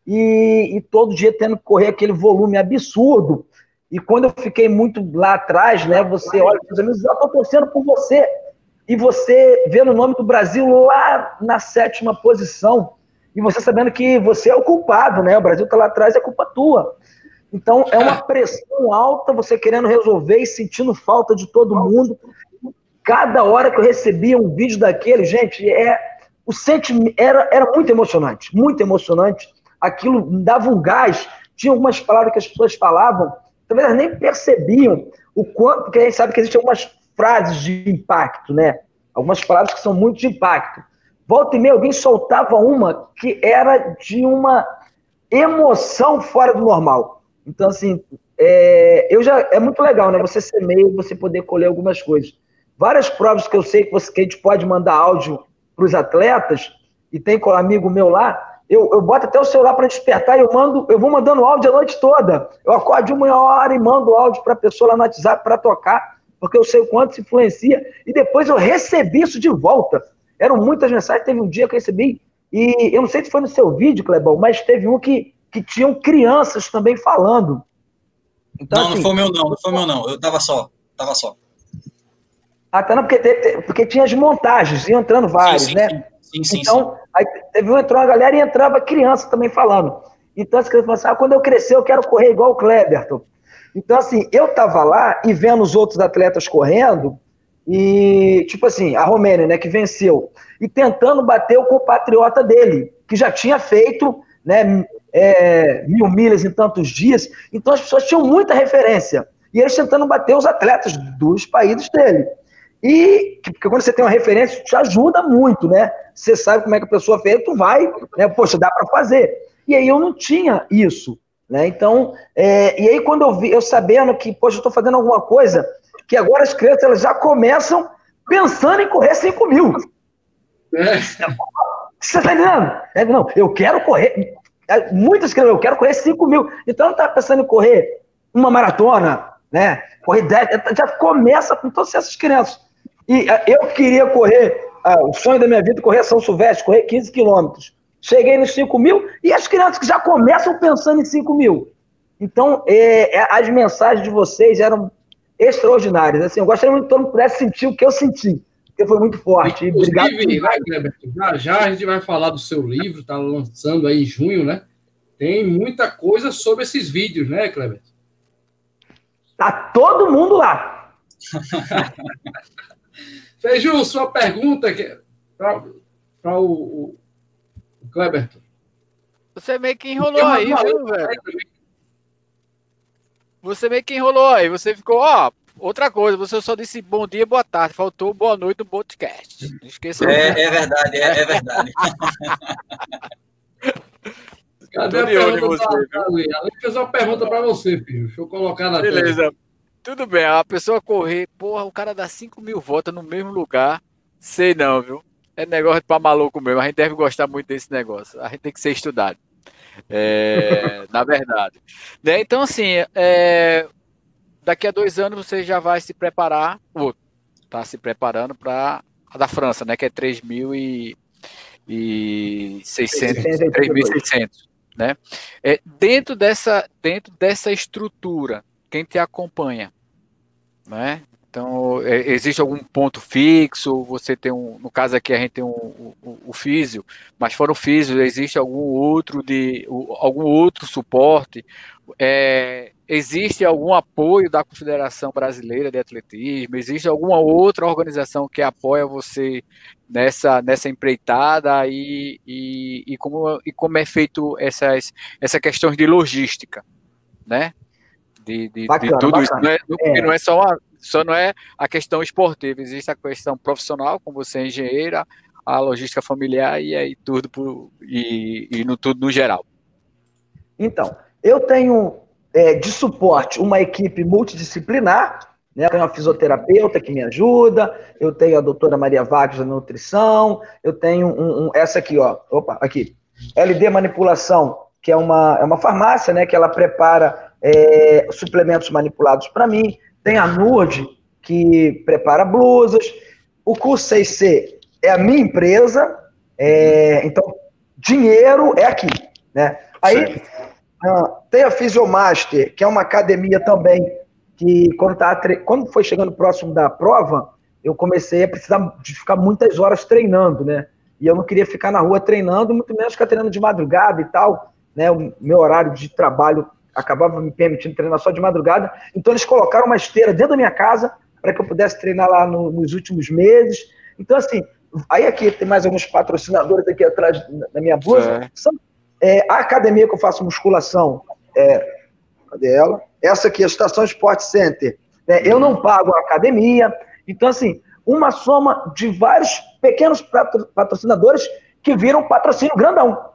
e, e todo dia tendo que correr aquele volume absurdo. E quando eu fiquei muito lá atrás, né? Você olha, meus amigos, eu estou torcendo por você. E você vendo o nome do Brasil lá na sétima posição. E você sabendo que você é o culpado, né? O Brasil está lá atrás, é culpa tua. Então é uma pressão alta, você querendo resolver e sentindo falta de todo mundo. Cada hora que eu recebia um vídeo daquele, gente, é o sentimento era, era muito emocionante, muito emocionante. Aquilo dava um gás. Tinha algumas palavras que as pessoas falavam talvez elas nem percebiam o quanto, porque a gente sabe que existem algumas frases de impacto, né? Algumas palavras que são muito de impacto. Volta e meia, alguém soltava uma que era de uma emoção fora do normal. Então, assim, é, eu já é muito legal, né? Você ser meio, você poder colher algumas coisas. Várias provas que eu sei que, você, que a gente pode mandar áudio para os atletas, e tem um amigo meu lá, eu, eu boto até o celular para despertar e eu mando, eu vou mandando áudio a noite toda. Eu acordo uma hora e mando áudio para a pessoa lá no WhatsApp para tocar, porque eu sei o quanto se influencia. E depois eu recebi isso de volta. Eram muitas mensagens. Teve um dia que eu recebi, e eu não sei se foi no seu vídeo, Clebão, mas teve um que, que tinham crianças também falando. Então, não, assim, não foi meu não, não foi meu não. Eu tava só, tava só. Ah, tá, não, porque, porque tinha as montagens, iam entrando vários, sim, sim, né? Sim. Sim, então, sim. aí teve um, entrou uma galera e entrava criança também falando. Então, as crianças falaram assim, ah, quando eu crescer eu quero correr igual o Kleberton. Então, assim, eu tava lá e vendo os outros atletas correndo, e, tipo assim, a Romênia, né, que venceu, e tentando bater o compatriota dele, que já tinha feito, né, é, mil milhas em tantos dias. Então, as pessoas tinham muita referência. E eles tentando bater os atletas dos países dele. E porque quando você tem uma referência, te ajuda muito, né? Você sabe como é que a pessoa fez, tu vai, né? Poxa, dá para fazer. E aí eu não tinha isso, né? Então, é, e aí quando eu vi, eu sabendo que, poxa, eu estou fazendo alguma coisa, que agora as crianças elas já começam pensando em correr 5 mil. É. Você tá entendendo? É, não, eu quero correr. É, muitas crianças, eu quero correr 5 mil. Então não tá pensando em correr uma maratona, né? Correr 10, já começa com todas essas crianças. E ah, eu queria correr, ah, o sonho da minha vida é correr São Silvestre, correr 15 quilômetros. Cheguei nos 5 mil e as crianças que já começam pensando em 5 mil. Então, é, é, as mensagens de vocês eram extraordinárias. Assim, eu gostaria muito que todo mundo pudesse sentir o que eu senti, porque foi muito forte. Obrigado. Né, já, já a gente vai falar do seu livro, está lançando aí em junho, né? Tem muita coisa sobre esses vídeos, né, Kleber? Tá todo mundo lá. Feiju, sua pergunta para o, o, o Kleberton. Você meio que enrolou aí, viu, velho? Você meio que enrolou aí. Você ficou, ó, outra coisa, você só disse bom dia, boa tarde. Faltou boa noite no podcast. Não esqueça. É, é verdade, é, é verdade. Cadê a pergunta você, pra, Ali? Ali fez uma pergunta para você, filho. Deixa eu colocar na Beleza. Tela. Tudo bem, a pessoa correr, porra, o cara dá 5 mil voltas no mesmo lugar. Sei não, viu? É negócio para maluco mesmo. A gente deve gostar muito desse negócio. A gente tem que ser estudado. É, na verdade. Né? Então, assim, é, daqui a dois anos você já vai se preparar, ou tá se preparando para a da França, né? Que é 3.600. 3.600, né? É, dentro, dessa, dentro dessa estrutura, quem te acompanha, né? Então, é, existe algum ponto fixo? Você tem um, no caso aqui a gente tem um, o, o físio, mas fora o físio, existe algum outro de algum outro suporte? É, existe algum apoio da Confederação Brasileira de Atletismo? Existe alguma outra organização que apoia você nessa, nessa empreitada e, e, e, como, e como é feito essas, essa questões de logística, né? De, de, bacana, de tudo bacana. isso. Não é, é. não é só uma, só não é a questão esportiva, existe a questão profissional, como você é engenheira, a logística familiar e aí tudo por, e, e no tudo no geral. Então, eu tenho é, de suporte uma equipe multidisciplinar, né? Eu tenho uma fisioterapeuta que me ajuda, eu tenho a doutora Maria Vargas da nutrição, eu tenho um, um, essa aqui, ó, opa, aqui, LD Manipulação, que é uma, é uma farmácia, né, que ela prepara é, suplementos manipulados para mim, tem a Nord, que prepara blusas, o curso 6C é a minha empresa, é, então dinheiro é aqui, né? Aí ah, tem a Physiomaster, que é uma academia também, que quando, tá, quando foi chegando próximo da prova, eu comecei a precisar de ficar muitas horas treinando, né? E eu não queria ficar na rua treinando, muito menos ficar treinando de madrugada e tal, né? O meu horário de trabalho acabava me permitindo treinar só de madrugada. Então eles colocaram uma esteira dentro da minha casa para que eu pudesse treinar lá no, nos últimos meses. Então, assim, aí aqui tem mais alguns patrocinadores aqui atrás da minha blusa. É. São é, a academia que eu faço musculação, é, cadê ela? Essa aqui, a Estação Sport Center. É, eu não pago a academia. Então, assim, uma soma de vários pequenos patrocinadores que viram patrocínio grandão.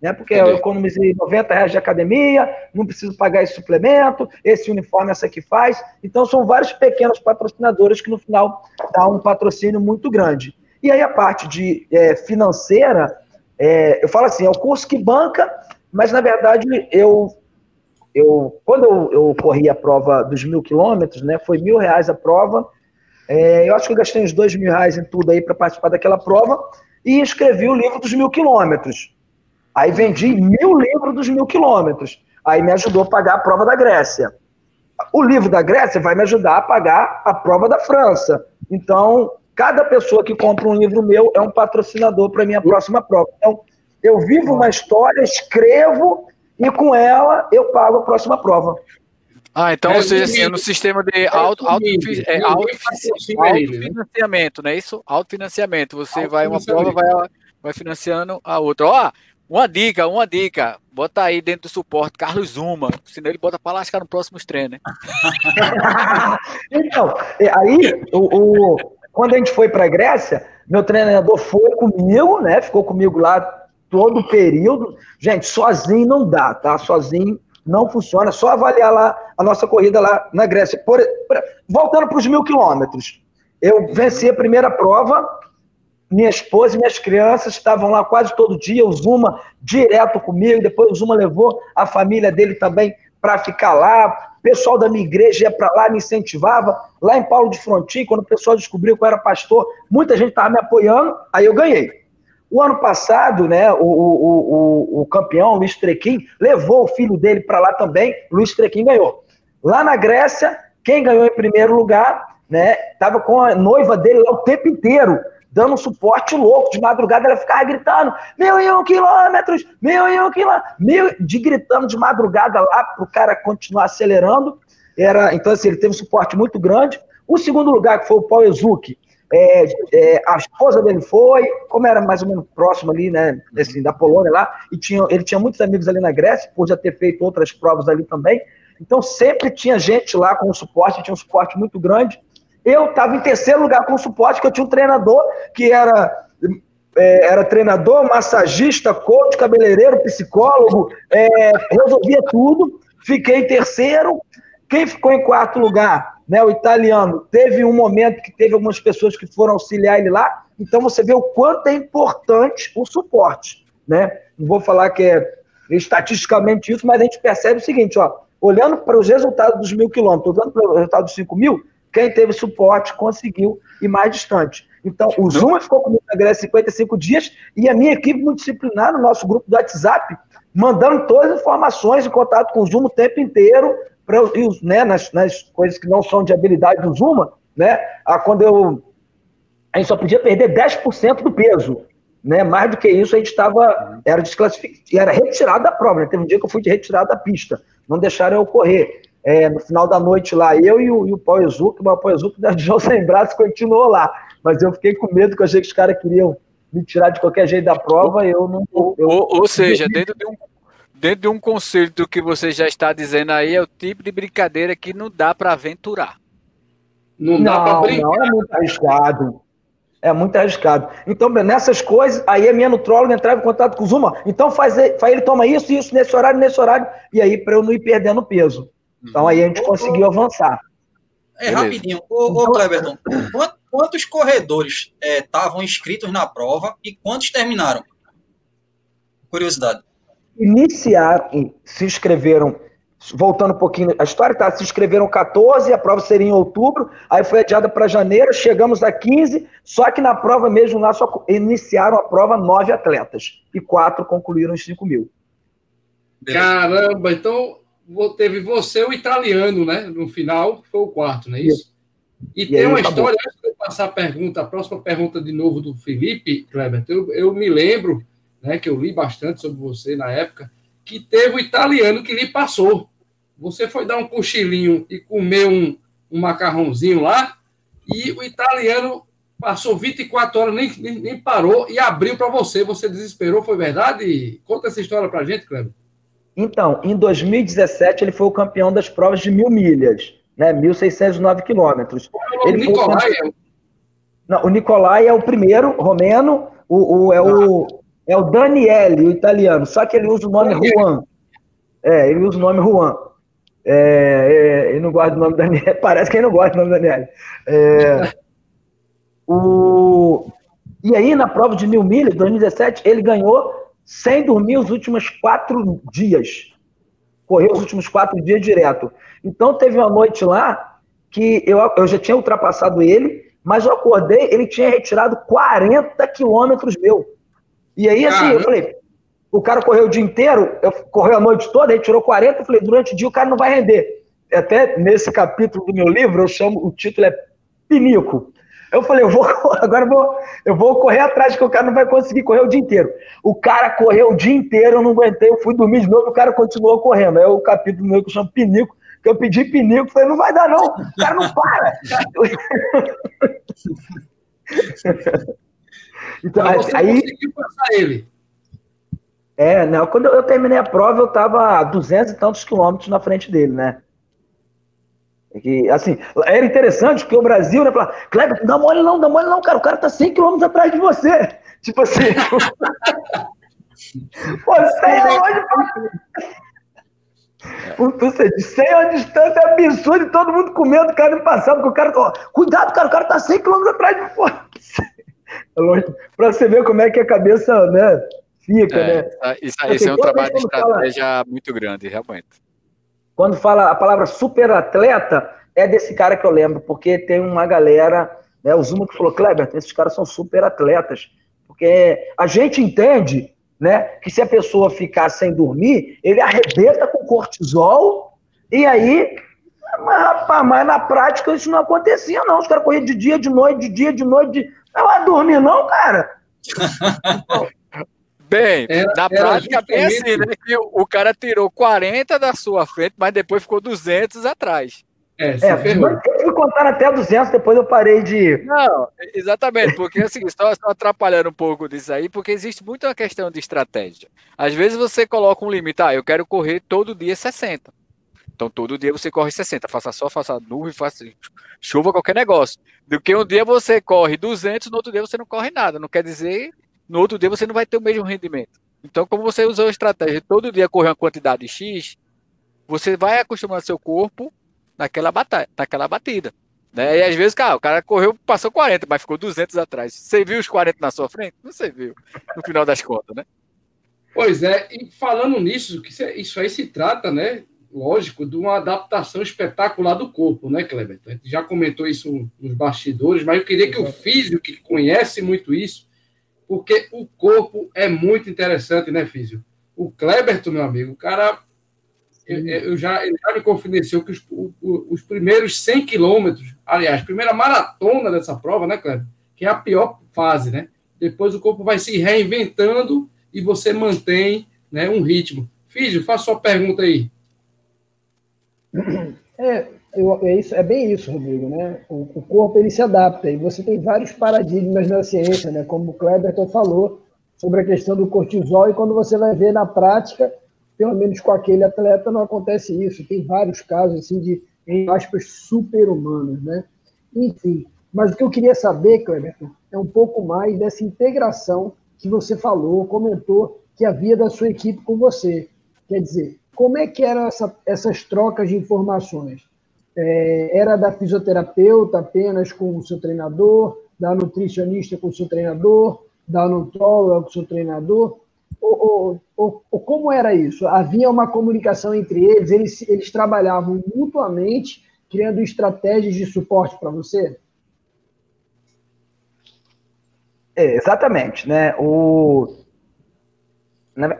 Né? Porque Entendi. eu economizei 90 reais de academia, não preciso pagar esse suplemento, esse uniforme essa que faz. Então, são vários pequenos patrocinadores que no final dá um patrocínio muito grande. E aí a parte de é, financeira, é, eu falo assim, é o curso que banca, mas na verdade eu, eu quando eu, eu corri a prova dos mil quilômetros, né, foi mil reais a prova, é, eu acho que eu gastei uns dois mil reais em tudo aí para participar daquela prova e escrevi o livro dos mil quilômetros. Aí vendi mil livros dos mil quilômetros. Aí me ajudou a pagar a prova da Grécia. O livro da Grécia vai me ajudar a pagar a prova da França. Então, Cada pessoa que compra um livro meu é um patrocinador para minha próxima prova. Então, eu vivo uma história, escrevo e com ela eu pago a próxima prova. Ah, então, é, ou seja, assim, no sistema de auto, auto, é, auto, autofinanciamento, não é isso? Autofinanciamento. Você vai uma prova, vai, vai financiando a outra. Ó, uma dica, uma dica. Bota aí dentro do suporte Carlos Zuma, senão ele bota para lascar no próximo treino, né? então, aí o, o quando a gente foi para a Grécia, meu treinador foi comigo, né? Ficou comigo lá todo o período. Gente, sozinho não dá, tá? Sozinho não funciona. Só avaliar lá a nossa corrida lá na Grécia. Por, por, voltando para os mil quilômetros. Eu venci a primeira prova. Minha esposa e minhas crianças estavam lá quase todo dia. O Zuma direto comigo. Depois o Zuma levou a família dele também para ficar lá pessoal da minha igreja ia para lá, me incentivava. Lá em Paulo de Frontin, quando o pessoal descobriu que eu era pastor, muita gente estava me apoiando, aí eu ganhei. O ano passado, né, o, o, o, o campeão, Luiz Trequim, levou o filho dele para lá também, Luiz Trequim ganhou. Lá na Grécia, quem ganhou em primeiro lugar, né, estava com a noiva dele lá o tempo inteiro dando suporte louco. De madrugada ela ficava gritando: mil e um quilômetros, mil e um quilômetros, mil, de gritando de madrugada lá para o cara continuar acelerando. Era, então, assim, ele teve um suporte muito grande. O segundo lugar, que foi o Paul Ezuki, é, é, a esposa dele foi, como era mais ou menos próximo ali, né, assim, da Polônia lá, e tinha, ele tinha muitos amigos ali na Grécia, por já ter feito outras provas ali também. Então sempre tinha gente lá com suporte, tinha um suporte muito grande. Eu estava em terceiro lugar com suporte, que eu tinha um treinador que era, é, era treinador, massagista, coach, cabeleireiro, psicólogo, é, resolvia tudo. Fiquei em terceiro. Quem ficou em quarto lugar? Né, o italiano teve um momento que teve algumas pessoas que foram auxiliar ele lá. Então você vê o quanto é importante o suporte. Né? Não vou falar que é estatisticamente isso, mas a gente percebe o seguinte: ó, olhando para os resultados dos mil quilômetros, olhando para os resultados dos cinco mil, quem teve suporte conseguiu ir mais distante. Então, o Zuma ficou comigo na Grécia 55 dias e a minha equipe multidisciplinar, no nosso grupo do WhatsApp, mandando todas as informações em contato com o Zuma o tempo inteiro para né, nas, nas coisas que não são de habilidade do Zuma, né? Ah, quando eu. A gente só podia perder 10% do peso. Né? Mais do que isso, a gente estava. Era desclassificado, era retirado da prova. Né? Teve um dia que eu fui de retirada da pista. Não deixaram eu correr. É, no final da noite lá, eu e o, e o Pau Ezuki, mas o Pau Ezuki deixou sem braço continuou lá. Mas eu fiquei com medo, que eu achei que os caras queriam me tirar de qualquer jeito da prova, eu não. Eu, ou, ou seja, dentro de, um, dentro de um conselho do que você já está dizendo aí, é o tipo de brincadeira que não dá para aventurar. Não, dá para brincar. Não, é muito arriscado. É muito arriscado. Então, nessas coisas, aí a minha nutróloga entrava em contato com o Zuma. Então, faz, faz ele toma isso, isso, nesse horário, nesse horário. E aí, para eu não ir perdendo peso. Então, aí a gente conseguiu avançar. É, rapidinho. Ô, ô então, Cleberton, quantos corredores estavam é, inscritos na prova e quantos terminaram? Curiosidade. Iniciaram, se inscreveram voltando um pouquinho, a história tá, se inscreveram 14, a prova seria em outubro, aí foi adiada para janeiro, chegamos a 15, só que na prova mesmo lá só iniciaram a prova nove atletas, e quatro concluíram os 5 mil. Caramba, então teve você o italiano, né, no final, foi o quarto, não é isso? E, e tem uma história, antes de eu passar a pergunta, a próxima pergunta de novo do Felipe, Kleber, eu, eu me lembro, né, que eu li bastante sobre você na época, que teve o italiano que lhe passou. Você foi dar um cochilinho e comer um, um macarrãozinho lá, e o italiano passou 24 horas, nem, nem, nem parou e abriu para você. Você desesperou, foi verdade? Conta essa história para gente, Cleber. Então, em 2017, ele foi o campeão das provas de mil milhas, né? 1.609 quilômetros. O ele Nicolai foi... é... Não, o Nicolai é o primeiro, romeno, o, o é o. É o Daniele, o italiano, só que ele usa o nome Juan. É, ele usa o nome Juan. É, é, ele não gosta do nome Daniel, parece que ele não gosta do nome Daniel. É, o, e aí, na prova de mil milhas, 2017, ele ganhou sem dormir os últimos quatro dias. Correu os últimos quatro dias direto. Então, teve uma noite lá que eu, eu já tinha ultrapassado ele, mas eu acordei, ele tinha retirado 40 quilômetros meu. E aí, assim, eu falei, o cara correu o dia inteiro, eu correu a noite toda, ele tirou 40, eu falei, durante o dia o cara não vai render. Até nesse capítulo do meu livro, eu chamo, o título é Pinico. Eu falei, eu vou, agora eu vou, eu vou correr atrás, que o cara não vai conseguir correr o dia inteiro. O cara correu o dia inteiro, eu não aguentei, eu fui dormir de novo, o cara continuou correndo. É o capítulo meu que eu chamo Pinico, que eu pedi Pinico, falei, não vai dar não, o cara não para. Então, Mas você aí passar ele. É, não, quando eu terminei a prova, eu estava a 200 e tantos quilômetros na frente dele, né? E, assim, era interessante porque o Brasil, né, falava, Kleber, dá mole não, dá mole não, cara, o cara tá 100 quilômetros atrás de você. Tipo assim. Pô, 100 é longe você de 100 é uma distância absurda e todo mundo com medo do cara me passar, porque o cara, ó, cuidado, cara, o cara tá 100 quilômetros atrás de você. para você ver como é que a cabeça né, fica, é, né? Isso, isso é um trabalho de estratégia fala, muito grande, realmente. Quando fala a palavra super atleta, é desse cara que eu lembro, porque tem uma galera, né, o Zuma que falou, Kleber, esses caras são super atletas, porque a gente entende, né, que se a pessoa ficar sem dormir, ele arrebenta com cortisol e aí mas, rapaz, mas na prática isso não acontecia, não. Os caras corriam de dia, de noite, de dia, de noite, de... Não vai dormir, não, cara. Bem, era, na prática bem assim, né? Que o, o, cara tirou 40 da sua frente, mas depois ficou 200 atrás. É, é eu fui contar até 200, depois eu parei de. Não, exatamente, porque assim, estou, estou atrapalhando um pouco disso aí, porque existe muito uma questão de estratégia. Às vezes você coloca um limite, ah, eu quero correr todo dia 60. Então todo dia você corre 60, faça sol, faça nuvem, faça chuva, qualquer negócio. Do que um dia você corre 200, no outro dia você não corre nada. Não quer dizer, no outro dia você não vai ter o mesmo rendimento. Então, como você usou a estratégia todo dia correr uma quantidade X, você vai acostumando seu corpo naquela, batalha, naquela batida. Né? E às vezes, cara, o cara correu, passou 40, mas ficou 200 atrás. Você viu os 40 na sua frente? Não você viu, no final das contas, né? Pois é, e falando nisso, que isso aí se trata, né, lógico, de uma adaptação espetacular do corpo, né, Kleber? A gente já comentou isso nos bastidores, mas eu queria que o físico, que conhece muito isso, porque o corpo é muito interessante, né, físico? O Kleber, meu amigo, o cara, eu já, ele já me confidenciou que os, os primeiros 100 quilômetros, aliás, primeira maratona dessa prova, né, Cleber? Que é a pior fase, né? Depois o corpo vai se reinventando e você mantém né, um ritmo. Filho, faça sua pergunta aí. É, eu, é, isso, é bem isso, Rodrigo, né? O, o, corpo ele se adapta e você tem vários paradigmas na ciência, né? Como o Kleberton falou sobre a questão do cortisol e quando você vai ver na prática, pelo menos com aquele atleta não acontece isso. Tem vários casos assim de em aspas super-humanos, né? Enfim, mas o que eu queria saber, Kleberton, é um pouco mais dessa integração que você falou, comentou que havia da sua equipe com você. Quer dizer, como é que eram essa, essas trocas de informações? É, era da fisioterapeuta apenas com o seu treinador, da nutricionista com o seu treinador, da nutróloga com o seu treinador? Ou, ou, ou, como era isso? Havia uma comunicação entre eles, eles, eles trabalhavam mutuamente, criando estratégias de suporte para você? É, exatamente, né? O,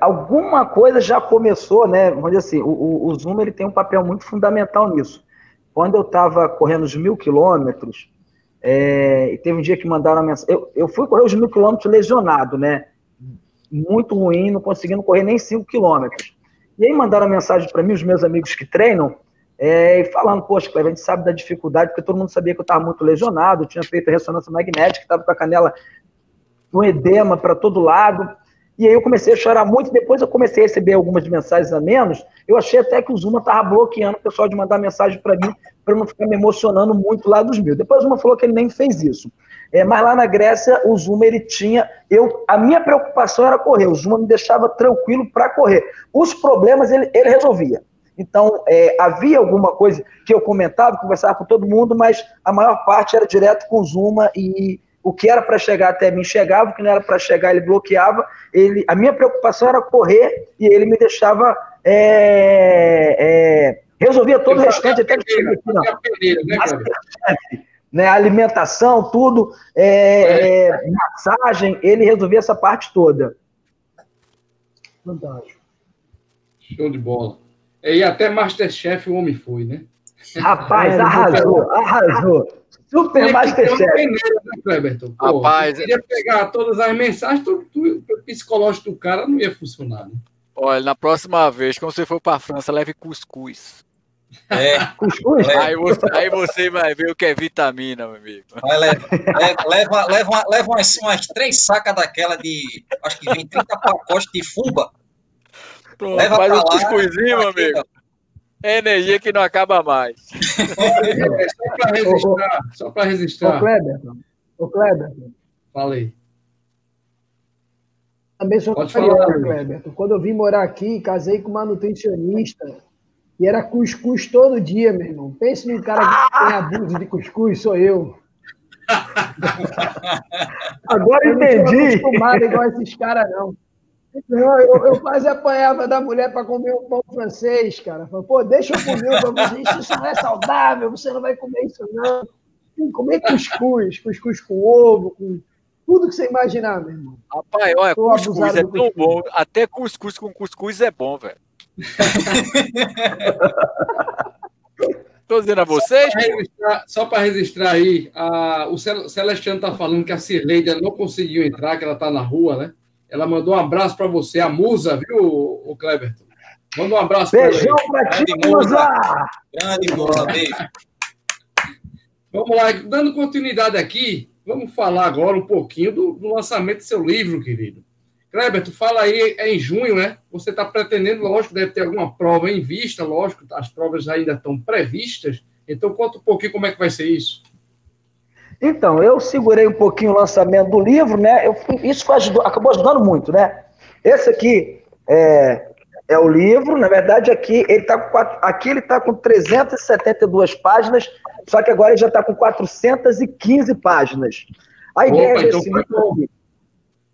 alguma coisa já começou, né? Vamos dizer assim, o, o Zoom ele tem um papel muito fundamental nisso. Quando eu estava correndo os mil quilômetros, é, e teve um dia que mandaram a mensagem. Eu, eu fui correr os mil quilômetros lesionado, né? Muito ruim, não conseguindo correr nem cinco quilômetros. E aí mandaram a mensagem para mim, os meus amigos que treinam, é, falando, poxa, a gente sabe da dificuldade, porque todo mundo sabia que eu estava muito lesionado, tinha feito ressonância magnética, estava com a canela com edema para todo lado. E aí eu comecei a chorar muito, depois eu comecei a receber algumas mensagens a menos, eu achei até que o Zuma estava bloqueando o pessoal de mandar mensagem para mim, para não ficar me emocionando muito lá dos mil. Depois o Zuma falou que ele nem fez isso. É, mas lá na Grécia, o Zuma, ele tinha... Eu, a minha preocupação era correr, o Zuma me deixava tranquilo para correr. Os problemas ele, ele resolvia. Então, é, havia alguma coisa que eu comentava, conversava com todo mundo, mas a maior parte era direto com o Zuma e o que era para chegar até mim chegava, o que não era para chegar ele bloqueava. Ele, a minha preocupação era correr e ele me deixava é, é, resolvia todo o restante até que chegar aqui, não. Né, né, alimentação, tudo, é, é, massagem, ele resolvia essa parte toda. Fantástico. Show de bola. E até Masterchef o homem foi, né? Rapaz, é, arrasou, arrasou. Super Masterchef. Né, Rapaz, eu queria pegar todas as mensagens, tu, tu, o psicológico do cara não ia funcionar, né? Olha, na próxima vez, quando você for para a França, leve cuscuz. É. Cuscuz? Aí você, aí você vai ver o que é vitamina, meu amigo. Vai, leva, leva, leva, leva umas, umas três sacas daquela de. Acho que vem 30 pacotes de fumba. Pronto, leva faz um cuscuzinho, meu amigo. É energia que não acaba mais. Só para registrar. Só para registrar. Ô, Kleber. Ô, Kleber. Falei. Também sou Pode falar, Kleber. Quando eu vim morar aqui, casei com uma nutricionista e era cuscuz todo dia, meu irmão. Pense num cara que tem abuso de cuscuz, sou eu. Agora eu entendi. Não acostumado igual esses caras, não. Não, eu, eu, quase apanhava da mulher para comer um pão francês, cara. Falei, pô, deixa eu comer o pão francês, isso não é saudável, você não vai comer isso, não. Tem que comer cuscuz, cuscuz com ovo, com tudo que você imaginar, meu irmão. Rapaz, olha, Tô cuscuz é tão cuscuz. bom, até cuscuz com cuscuz é bom, velho. Estou dizendo a vocês. Só para registrar, registrar, aí, a, o Celestiano está falando que a Cirleide não conseguiu entrar, que ela está na rua, né? Ela mandou um abraço para você, a Musa, viu, o Kleberton? Manda um abraço para. Beijão para ti, Musa! Grande Musa, beijo. Vamos lá, dando continuidade aqui, vamos falar agora um pouquinho do, do lançamento do seu livro, querido. Kleber, tu fala aí, é em junho, né? Você está pretendendo, lógico, deve ter alguma prova em vista, lógico, as provas ainda estão previstas. Então, conta um pouquinho como é que vai ser isso. Então, eu segurei um pouquinho o lançamento do livro, né? Eu, isso ajudou, acabou ajudando muito, né? Esse aqui é, é o livro, na verdade, aqui ele está com, aqui ele tá com 372 páginas, só que agora ele já está com 415 páginas. A ideia Opa, desse então livro.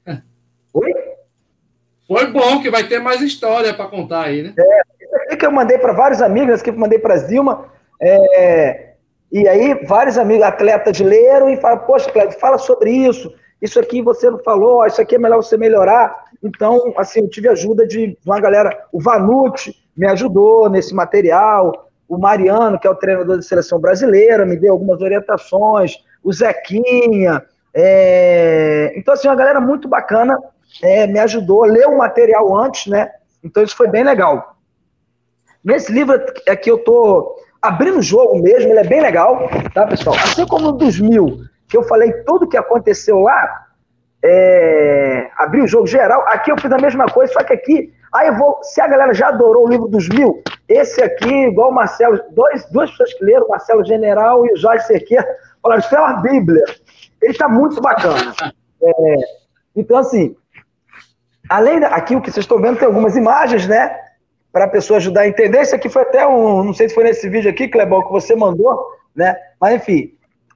É Oi? Foi bom que vai ter mais história para contar aí, né? É, isso aqui que eu mandei para vários amigos, esse aqui que eu mandei para Zilma. É, e aí, vários amigos atletas leram e falam, poxa, Cleber, fala sobre isso. isso aqui você não falou, isso aqui é melhor você melhorar. Então, assim, eu tive ajuda de uma galera, o Vanucci me ajudou nesse material, o Mariano, que é o treinador da seleção brasileira, me deu algumas orientações, o Zequinha. É... Então, assim, uma galera muito bacana é, me ajudou, leu o material antes, né? Então, isso foi bem legal. Nesse livro é que eu tô abrindo o jogo mesmo, ele é bem legal, tá, pessoal? Assim como no dos mil, que eu falei tudo que aconteceu lá, é, abri o jogo geral, aqui eu fiz a mesma coisa, só que aqui, aí vou, se a galera já adorou o livro dos mil, esse aqui, igual o Marcelo, dois, duas pessoas que leram, o Marcelo General e o Jorge Cerqueira, falaram, isso é uma bíblia. Ele está muito bacana. É, então, assim, além da, aqui o que vocês estão vendo, tem algumas imagens, né? Para a pessoa ajudar a entender. Isso aqui foi até um, não sei se foi nesse vídeo aqui, Clebão, que você mandou, né? Mas enfim,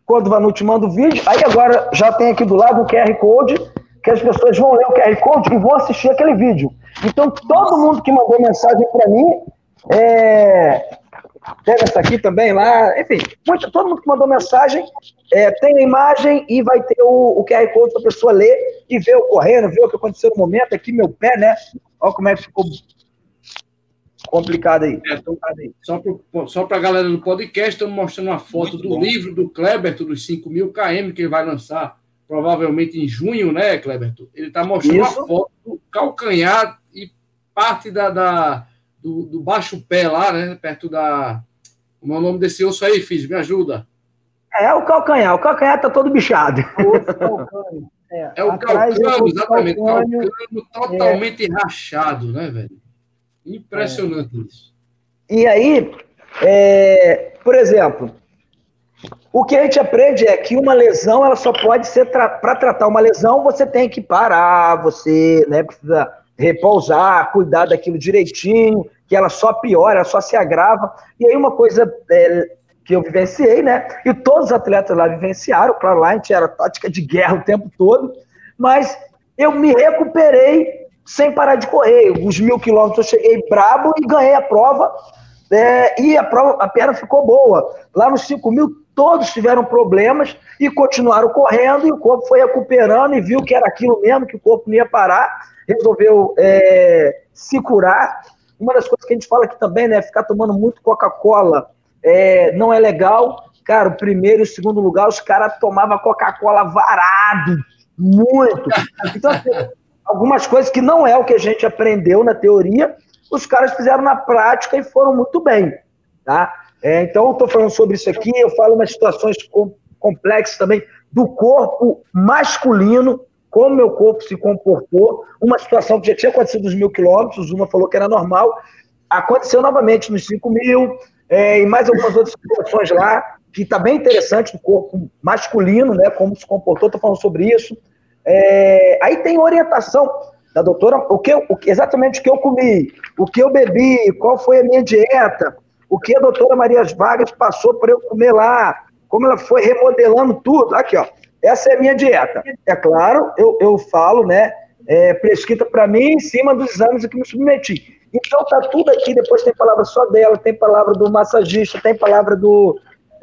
quando o Vanucci manda o vídeo, aí agora já tem aqui do lado o QR Code, que as pessoas vão ler o QR Code e vão assistir aquele vídeo. Então, todo mundo que mandou mensagem para mim, é... pega essa aqui também lá, enfim, muito, todo mundo que mandou mensagem é, tem a imagem e vai ter o, o QR Code para a pessoa ler e ver o correndo, ver o que aconteceu no momento. Aqui meu pé, né? Olha como é que ficou complicado aí. É, só para a galera do podcast, estamos mostrando uma foto Muito do bom. livro do Kleberto, dos 5 mil km, que ele vai lançar provavelmente em junho, né, Kleberto? Ele está mostrando Isso. uma foto do calcanhar e parte da, da do, do, baixo pé lá, né, perto da... Como é o nome desse osso aí, filho? Me ajuda. É o calcanhar. O calcanhar está todo bichado. É, é o calcânio, exatamente. O calcânio totalmente é. rachado, né, velho? Impressionante é. isso. E aí, é, por exemplo, o que a gente aprende é que uma lesão ela só pode ser tra para tratar uma lesão você tem que parar, você né, precisa repousar, cuidar daquilo direitinho, que ela só piora, ela só se agrava. E aí uma coisa é, que eu vivenciei, né? E todos os atletas lá vivenciaram, claro, lá a gente era tática de guerra o tempo todo, mas eu me recuperei sem parar de correr. Os mil quilômetros eu cheguei brabo e ganhei a prova. É, e a, prova, a perna ficou boa. Lá nos 5 mil, todos tiveram problemas e continuaram correndo, e o corpo foi recuperando e viu que era aquilo mesmo, que o corpo não ia parar, resolveu é, se curar. Uma das coisas que a gente fala aqui também, né, ficar tomando muito Coca-Cola é, não é legal. Cara, o primeiro e o segundo lugar, os caras tomavam Coca-Cola varado, muito. Então, assim, algumas coisas que não é o que a gente aprendeu na teoria, os caras fizeram na prática e foram muito bem, tá? É, então, eu estou falando sobre isso aqui, eu falo umas situações com, complexas também do corpo masculino, como meu corpo se comportou, uma situação que já tinha acontecido nos mil quilômetros, uma falou que era normal, aconteceu novamente nos cinco mil, é, e mais algumas outras situações lá, que está bem interessante do corpo masculino, né, como se comportou, estou falando sobre isso. É, aí tem orientação da doutora, o que, o exatamente o que eu comi, o que eu bebi, qual foi a minha dieta, o que a doutora Maria Vargas passou para eu comer lá, como ela foi remodelando tudo. Aqui, ó, essa é a minha dieta. É claro, eu, eu falo, né, é, prescrita para mim em cima dos exames que me submeti. Então tá tudo aqui, depois tem palavra só dela, tem palavra do massagista, tem palavra do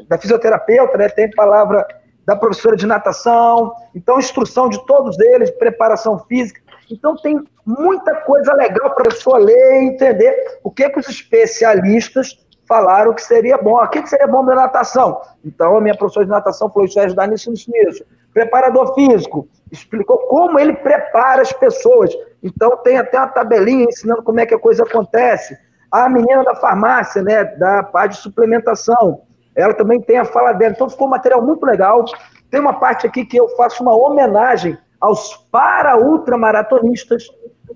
da fisioterapeuta, né, tem palavra da professora de natação, então instrução de todos eles, preparação física. Então tem muita coisa legal para a pessoa ler e entender o que, que os especialistas falaram que seria bom. O que, que seria bom da natação? Então a minha professora de natação falou, isso vai ajudar nisso, nisso, nisso. Preparador físico explicou como ele prepara as pessoas. Então tem até uma tabelinha ensinando como é que a coisa acontece. A menina da farmácia, né, da parte de suplementação, ela também tem a fala dela. Então ficou um material muito legal. Tem uma parte aqui que eu faço uma homenagem aos para-ultramaratonistas.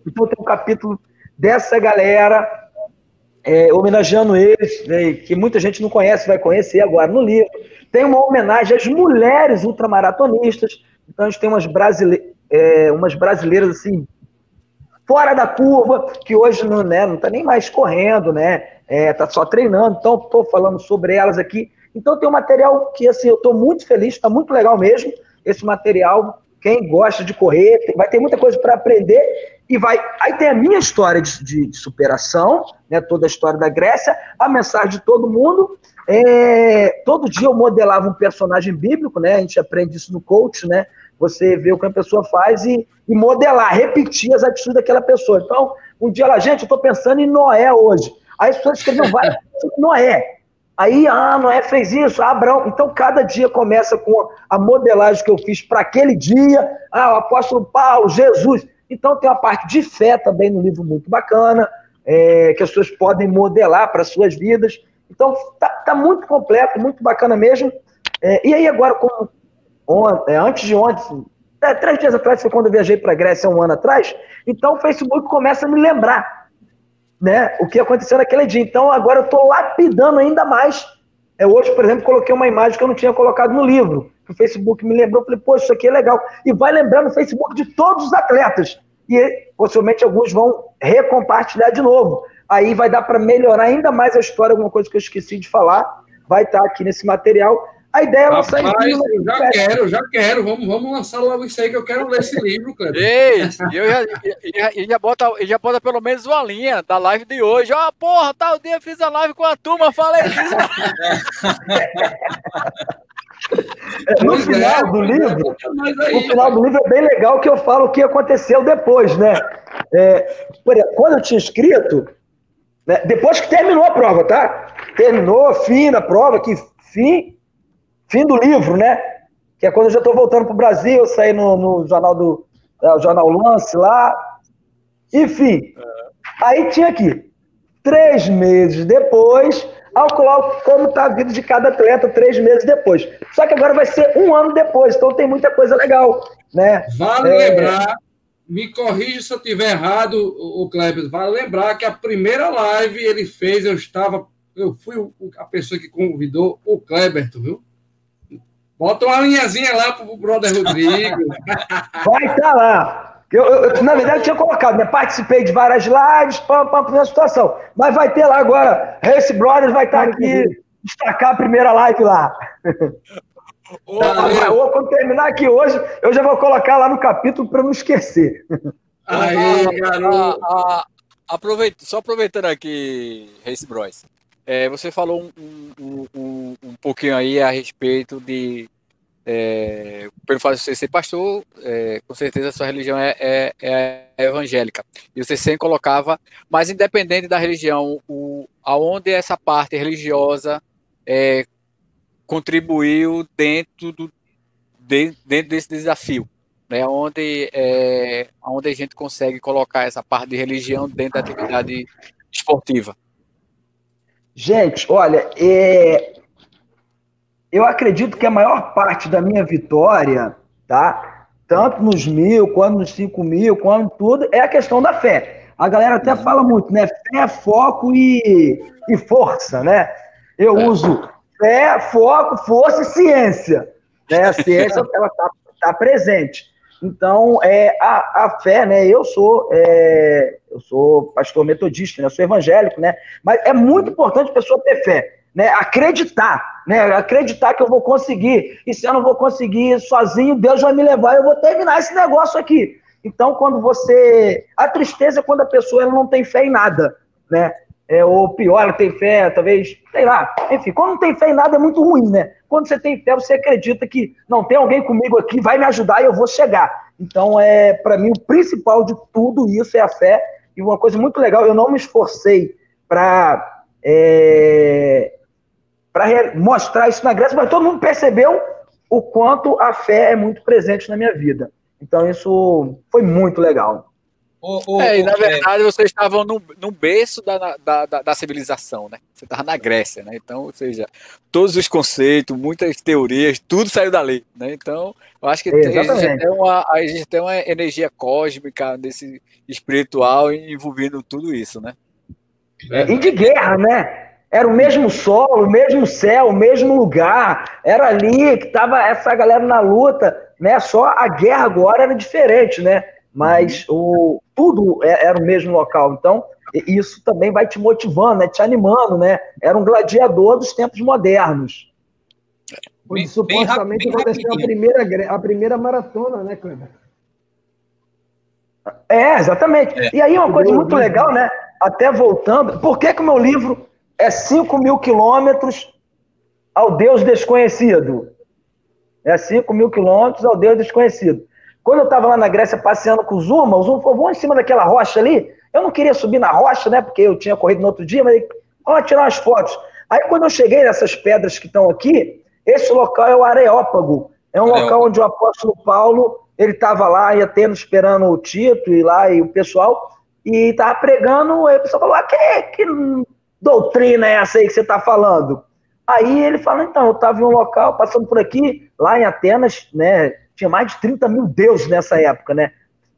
Então tem um capítulo dessa galera, é, homenageando eles, né, que muita gente não conhece, vai conhecer agora no livro. Tem uma homenagem às mulheres ultramaratonistas. Então a gente tem umas, brasile é, umas brasileiras assim, fora da curva, que hoje não está né, não tá nem mais correndo, né? É, tá só treinando, então estou falando sobre elas aqui. Então tem um material que assim, eu estou muito feliz, está muito legal mesmo. Esse material, quem gosta de correr, vai ter muita coisa para aprender e vai. Aí tem a minha história de, de, de, superação, né? Toda a história da Grécia, a mensagem de todo mundo. É, todo dia eu modelava um personagem bíblico, né? A gente aprende isso no coach, né? Você vê o que a pessoa faz e, e modelar, repetir as atitudes daquela pessoa. Então, um dia lá, gente, eu estou pensando em Noé hoje. Aí as pessoas escrevem, vai, Noé. Aí, ah, Noé fez isso, ah, Abraão. Então, cada dia começa com a modelagem que eu fiz para aquele dia. Ah, o apóstolo Paulo, Jesus. Então, tem uma parte de fé também no livro muito bacana, é, que as pessoas podem modelar para suas vidas. Então, tá, tá, muito completo, muito bacana mesmo. É, e aí, agora, como ontem, é, antes de ontem, é, três dias atrás, foi quando eu viajei para a Grécia um ano atrás, então o Facebook começa a me lembrar né, o que aconteceu naquele dia. Então agora eu estou lapidando ainda mais. É, hoje, por exemplo, coloquei uma imagem que eu não tinha colocado no livro. O Facebook me lembrou, falei, pô, isso aqui é legal. E vai lembrando o Facebook de todos os atletas. E possivelmente alguns vão recompartilhar de novo. Aí vai dar para melhorar ainda mais a história, alguma coisa que eu esqueci de falar. Vai estar tá aqui nesse material. A ideia é lançar Rapaz, em Eu já quero, já quero. Vamos, vamos lançar logo isso aí, que eu quero ler esse livro, cara. Ei, eu já, já, já, bota, já bota pelo menos uma linha da live de hoje. Ó, oh, porra, tal dia fiz a live com a turma, falei isso. no final é, do livro, no final do livro é bem legal que eu falo o que aconteceu depois, né? É, quando eu tinha escrito, né, depois que terminou a prova, tá? Terminou, fim da prova, que fim fim do livro, né? Que é quando eu já estou voltando para o Brasil, eu saí no, no jornal do é, jornal Lance lá. Enfim, aí tinha aqui, três meses depois, calcular como está a vida de cada atleta três meses depois. Só que agora vai ser um ano depois, então tem muita coisa legal, né? Vale é... lembrar, me corrija se eu estiver errado, o Kleber, vale lembrar que a primeira live ele fez, eu estava, eu fui a pessoa que convidou o Kleber, viu? Bota uma linhazinha lá pro brother Rodrigo. Vai estar tá lá. Eu, eu, na verdade, eu tinha colocado, né? Participei de várias lives, para a situação. Mas vai ter lá agora. Race Brothers vai estar tá aqui, destacar a primeira live lá. Ô, ou quando terminar aqui hoje, eu já vou colocar lá no capítulo para não esquecer. Aí, garoto. Aproveita, só aproveitando aqui, Race Bros. É, você falou um, um, um, um, pouquinho aí a respeito de é, pelo fato de você ser pastor, é, com certeza a sua religião é, é, é, evangélica. E você sempre colocava, mas independente da religião, o, aonde essa parte religiosa é, contribuiu dentro, do, de, dentro desse desafio, né? onde, onde a gente consegue colocar essa parte de religião dentro da atividade esportiva. Gente, olha, é... eu acredito que a maior parte da minha vitória, tá? Tanto nos mil, quanto nos cinco mil, quanto tudo, é a questão da fé. A galera até fala muito, né? Fé, foco e, e força, né? Eu é. uso fé, foco, força e ciência. Né? A ciência, ela está tá presente. Então, é, a, a fé, né? Eu sou, é, eu sou pastor metodista, né? Eu sou evangélico, né? Mas é muito importante a pessoa ter fé, né? Acreditar, né? Acreditar que eu vou conseguir. E se eu não vou conseguir sozinho, Deus vai me levar. Eu vou terminar esse negócio aqui. Então, quando você, a tristeza é quando a pessoa ela não tem fé em nada, né? É, ou pior, tem fé, talvez, sei lá. Enfim, quando não tem fé em nada é muito ruim, né? Quando você tem fé, você acredita que não tem alguém comigo aqui, vai me ajudar e eu vou chegar. Então, é para mim, o principal de tudo isso é a fé. E uma coisa muito legal, eu não me esforcei para é, para mostrar isso na Grécia, mas todo mundo percebeu o quanto a fé é muito presente na minha vida. Então, isso foi muito legal. O, o, é, e na verdade vocês estavam no, no berço da, da, da, da civilização, né? Você estava na Grécia, né? Então, ou seja, todos os conceitos, muitas teorias, tudo saiu dali, né? Então, eu acho que existe até, uma, existe até uma energia cósmica desse espiritual envolvendo tudo isso, né? É. E de guerra, né? Era o mesmo solo, o mesmo céu, o mesmo lugar. Era ali que estava essa galera na luta, né? Só a guerra agora era diferente, né? mas uhum. o, tudo é, era o mesmo local. Então, isso também vai te motivando, né, te animando, né? Era um gladiador dos tempos modernos. Bem, supostamente bem aconteceu a primeira, a primeira maratona, né, Kleber? É, exatamente. É. E aí uma coisa muito legal, né? Até voltando, por que, que o meu livro é 5 mil quilômetros ao Deus desconhecido? É 5 mil quilômetros ao Deus desconhecido. Quando eu estava lá na Grécia passeando com o Zuma, o Zuma falou, vamos em cima daquela rocha ali. Eu não queria subir na rocha, né? Porque eu tinha corrido no outro dia, mas ele, vamos tirar umas fotos. Aí quando eu cheguei nessas pedras que estão aqui, esse local é o Areópago. É um local onde o apóstolo Paulo, ele estava lá em Atenas esperando o Tito e lá e o pessoal, e estava pregando, aí o pessoal falou, ah, que, que doutrina é essa aí que você está falando? Aí ele fala, então, eu estava em um local, passando por aqui, lá em Atenas, né, tinha mais de 30 mil deuses nessa época, né?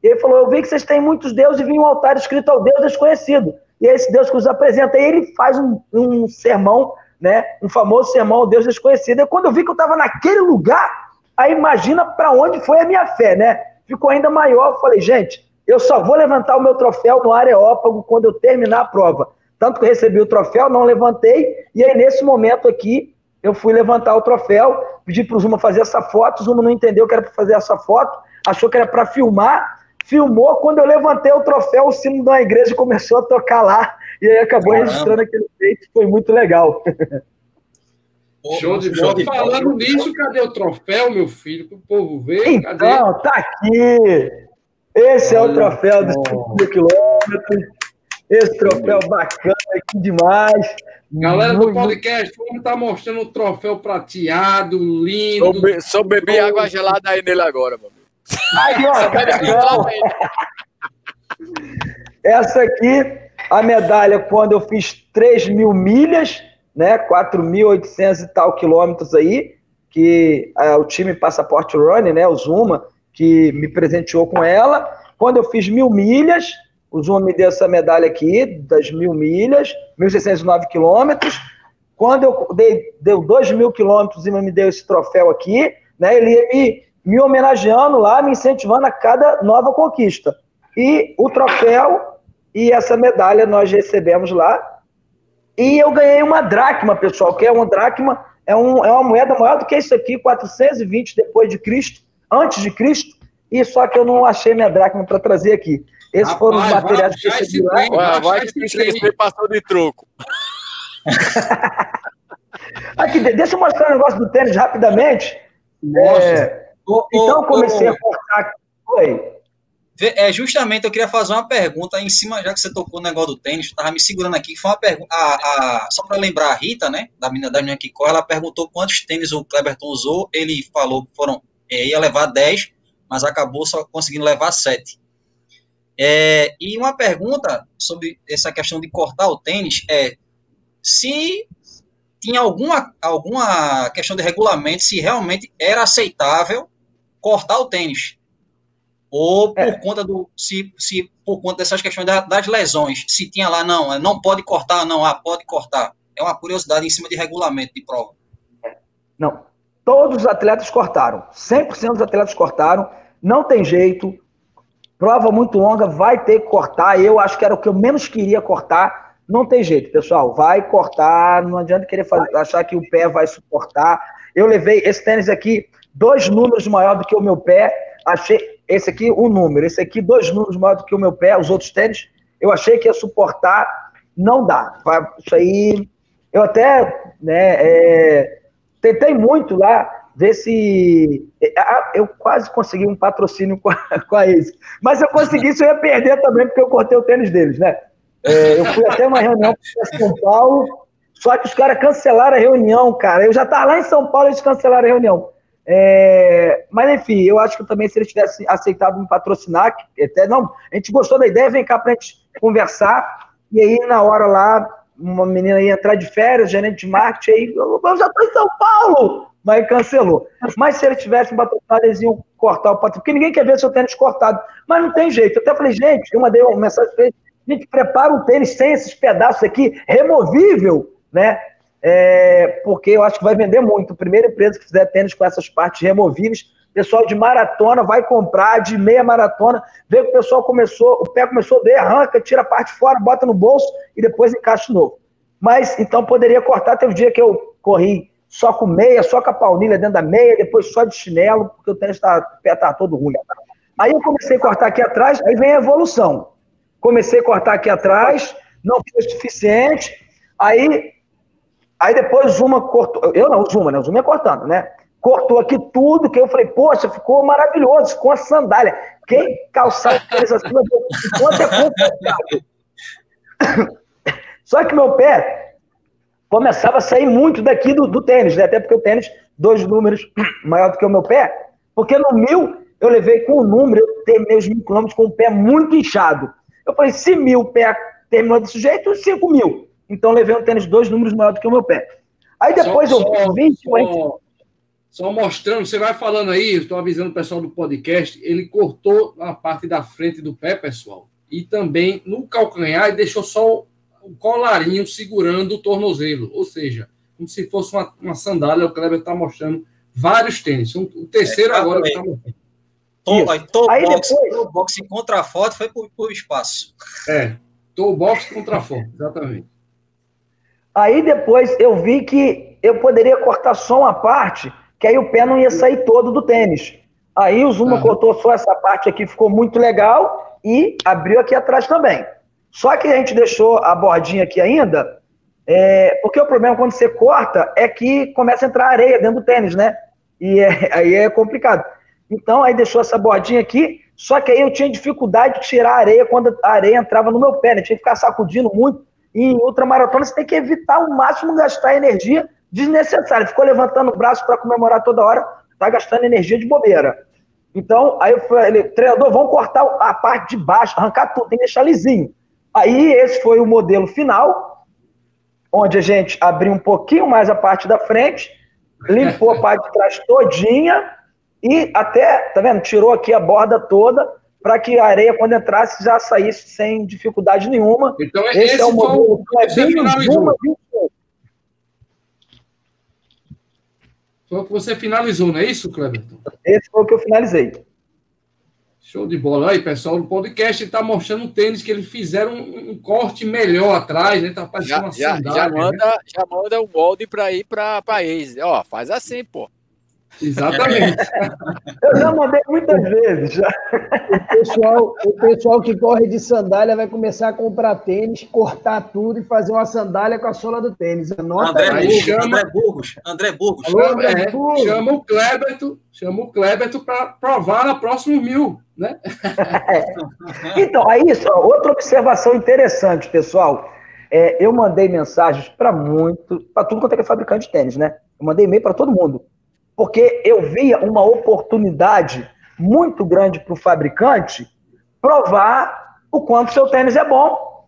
E ele falou, eu vi que vocês têm muitos deuses e vi um altar escrito ao Deus desconhecido. E é esse Deus que os apresenta. E ele faz um, um sermão, né, um famoso sermão ao Deus desconhecido. E quando eu vi que eu estava naquele lugar, aí imagina para onde foi a minha fé, né? Ficou ainda maior. Eu falei, gente, eu só vou levantar o meu troféu no Areópago quando eu terminar a prova. Tanto que eu recebi o troféu, não levantei, e aí nesse momento aqui, eu fui levantar o troféu, pedi para o Zuma fazer essa foto, o Zuma não entendeu que era para fazer essa foto, achou que era para filmar, filmou, quando eu levantei o troféu, o sino da igreja começou a tocar lá, e aí acabou Caramba. registrando aquele feito, foi muito legal. Show de bola. Falando nisso, cadê o troféu, meu filho, para o povo ver? Então, cadê? tá aqui. Esse Olha, é o troféu dos 5 mil quilômetros. Esse troféu bacana aqui demais. Galera do podcast, vamos estar tá mostrando o troféu prateado, lindo. Só, be só bebi água gelada aí nele agora, mano. Aí, ó, Essa aqui, a medalha, quando eu fiz 3 mil milhas, né? 4.800 e tal quilômetros aí, que é, o time Passaporte Running, né? O Zuma, que me presenteou com ela. Quando eu fiz mil milhas, o Zuma me deu essa medalha aqui, das mil milhas, 1.609 quilômetros. Quando eu dei, deu 2 mil quilômetros e me deu esse troféu aqui, né, ele me, me homenageando lá, me incentivando a cada nova conquista. E o troféu e essa medalha nós recebemos lá. E eu ganhei uma dracma, pessoal, que é uma dracma, é, um, é uma moeda maior do que isso aqui, 420 depois de Cristo, antes de Cristo, e só que eu não achei minha dracma para trazer aqui. Esses Rapaz, foram os materiais que eu recebi lá. Vai, vai que esse passou de troco. Aqui, deixa eu mostrar um negócio do tênis rapidamente. É, então eu comecei a cortar. Oi. É, justamente eu queria fazer uma pergunta em cima, já que você tocou no negócio do tênis, estava me segurando aqui, foi uma pergunta, a, a, só para lembrar a Rita, né, da menina, da menina que corre, ela perguntou quantos tênis o Cleberton usou, ele falou que foram, é, ia levar 10, mas acabou só conseguindo levar 7. É, e uma pergunta sobre essa questão de cortar o tênis é se tinha alguma, alguma questão de regulamento, se realmente era aceitável cortar o tênis. Ou por é. conta do. Se, se por conta dessas questões da, das lesões, se tinha lá, não, não pode cortar, não, ah, pode cortar. É uma curiosidade em cima de regulamento de prova. Não. Todos os atletas cortaram. 100% dos atletas cortaram. Não tem jeito. Prova muito longa, vai ter que cortar. Eu acho que era o que eu menos queria cortar. Não tem jeito, pessoal. Vai cortar. Não adianta querer fazer, achar que o pé vai suportar. Eu levei esse tênis aqui, dois números maior do que o meu pé. Achei esse aqui um número, esse aqui dois números maior do que o meu pé. Os outros tênis, eu achei que ia suportar. Não dá. Isso aí, eu até né, é, tentei muito lá ver se. É, eu quase consegui um patrocínio com a, com a Ace. Mas se eu conseguisse, eu ia perder também, porque eu cortei o tênis deles, né? É, eu fui até uma reunião em São Paulo, só que os caras cancelaram a reunião, cara. Eu já estava lá em São Paulo e eles cancelaram a reunião. É, mas enfim, eu acho que também se eles tivessem aceitado me patrocinar, até não, a gente gostou da ideia, vem cá pra gente conversar. E aí, na hora lá, uma menina ia entrar de férias, gerente de marketing, aí eu, já estou em São Paulo mas cancelou. Mas se ele tivesse patrocinado, eles iam cortar o patrocínio, porque ninguém quer ver seu tênis cortado. Mas não tem jeito. Eu até falei, gente, eu mandei uma mensagem para gente, prepara um tênis sem esses pedaços aqui, removível, né? É, porque eu acho que vai vender muito. A primeira empresa que fizer tênis com essas partes removíveis, pessoal de maratona vai comprar, de meia maratona, vê que o pessoal começou, o pé começou doer, arranca, tira a parte fora, bota no bolso e depois encaixa de novo. Mas então poderia cortar. Teve um dia que eu corri só com meia, só com a paunilha dentro da meia, depois só de chinelo, porque o tênis tá, o pé tá todo ruim. Aí eu comecei a cortar aqui atrás, aí vem a evolução. Comecei a cortar aqui atrás, não foi suficiente, aí, aí depois Zuma cortou, eu não, Zuma, né? O Zuma ia cortando, né? cortou aqui tudo, que eu falei, poxa, ficou maravilhoso, com a sandália. Quem calçar tênis assim, quanto é confortável. Só que meu pé começava a sair muito daqui do, do tênis, né? Até porque o tênis, dois números maior do que o meu pé, porque no mil eu levei com o número, eu terminei os mil quilômetros com o pé muito inchado. Eu falei, se mil pé terminou desse jeito, cinco mil. Então levei um tênis dois números maior do que o meu pé. Aí depois só, eu vim. Só, só, mostrando, você vai falando aí, estou avisando o pessoal do podcast, ele cortou a parte da frente do pé, pessoal, e também no calcanhar e deixou só o colarinho segurando o tornozelo, ou seja, como se fosse uma, uma sandália, o Kleber está mostrando vários tênis. O terceiro é, agora está mostrando. Tô, aí box, depois... box contra a foto foi por, por espaço. É, tô box contra a foto, exatamente. Aí depois eu vi que eu poderia cortar só uma parte, que aí o pé não ia sair todo do tênis. Aí o Zuma cortou só essa parte aqui, ficou muito legal, e abriu aqui atrás também. Só que a gente deixou a bordinha aqui ainda, é, porque o problema quando você corta é que começa a entrar areia dentro do tênis, né? E é, aí é complicado. Então, aí deixou essa bordinha aqui, só que aí eu tinha dificuldade de tirar a areia quando a areia entrava no meu pé, né? Tinha que ficar sacudindo muito. E em ultramaratona você tem que evitar ao máximo gastar energia desnecessária. Ficou levantando o braço para comemorar toda hora, tá gastando energia de bobeira. Então, aí eu falei, treinador, vamos cortar a parte de baixo, arrancar tudo, tem que deixar lisinho. Aí esse foi o modelo final, onde a gente abriu um pouquinho mais a parte da frente, limpou a parte de trás todinha e até, tá vendo, tirou aqui a borda toda para que a areia, quando entrasse, já saísse sem dificuldade nenhuma. Então, esse, esse é o modelo Clebinho Zuma 28. Foi o que você finalizou, não é isso, Cleberton? Esse foi o que eu finalizei. Show de bola. Aí, pessoal, no podcast está mostrando um tênis que eles fizeram um, um, corte melhor atrás, né? Tá parecendo já, uma sandália, já, manda, né? já manda o molde para ir para país. Ó, faz assim, pô. Exatamente. Eu já mandei muitas vezes. Já. O, pessoal, o pessoal que corre de sandália vai começar a comprar tênis, cortar tudo e fazer uma sandália com a sola do tênis. Anota André, aí. Burgos, chama... André Burgos. André Burgos. Alô, André é, Burgos. Chama o Kleberto, chama o Kleberto para provar na próxima mil, né? É. Então, aí, só, outra observação interessante, pessoal. É, eu mandei mensagens para muito, para tudo quanto é, é fabricante de tênis, né? Eu mandei e-mail para todo mundo porque eu via uma oportunidade muito grande para o fabricante provar o quanto seu tênis é bom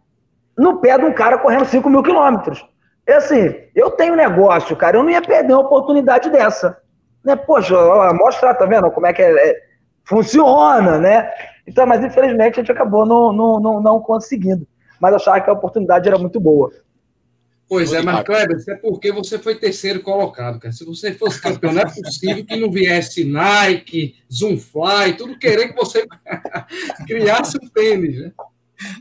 no pé de um cara correndo 5 mil quilômetros. E assim, eu tenho negócio, cara, eu não ia perder uma oportunidade dessa. Né? Poxa, mostrar, tá vendo como é que é, é, funciona, né? Então, mas infelizmente a gente acabou não, não, não, não conseguindo. Mas achava que a oportunidade era muito boa. Pois é, mas Kleber, isso é porque você foi terceiro colocado, cara. Se você fosse campeão, não é possível que não viesse Nike, Zoomfly, tudo querer que você criasse um tênis, né?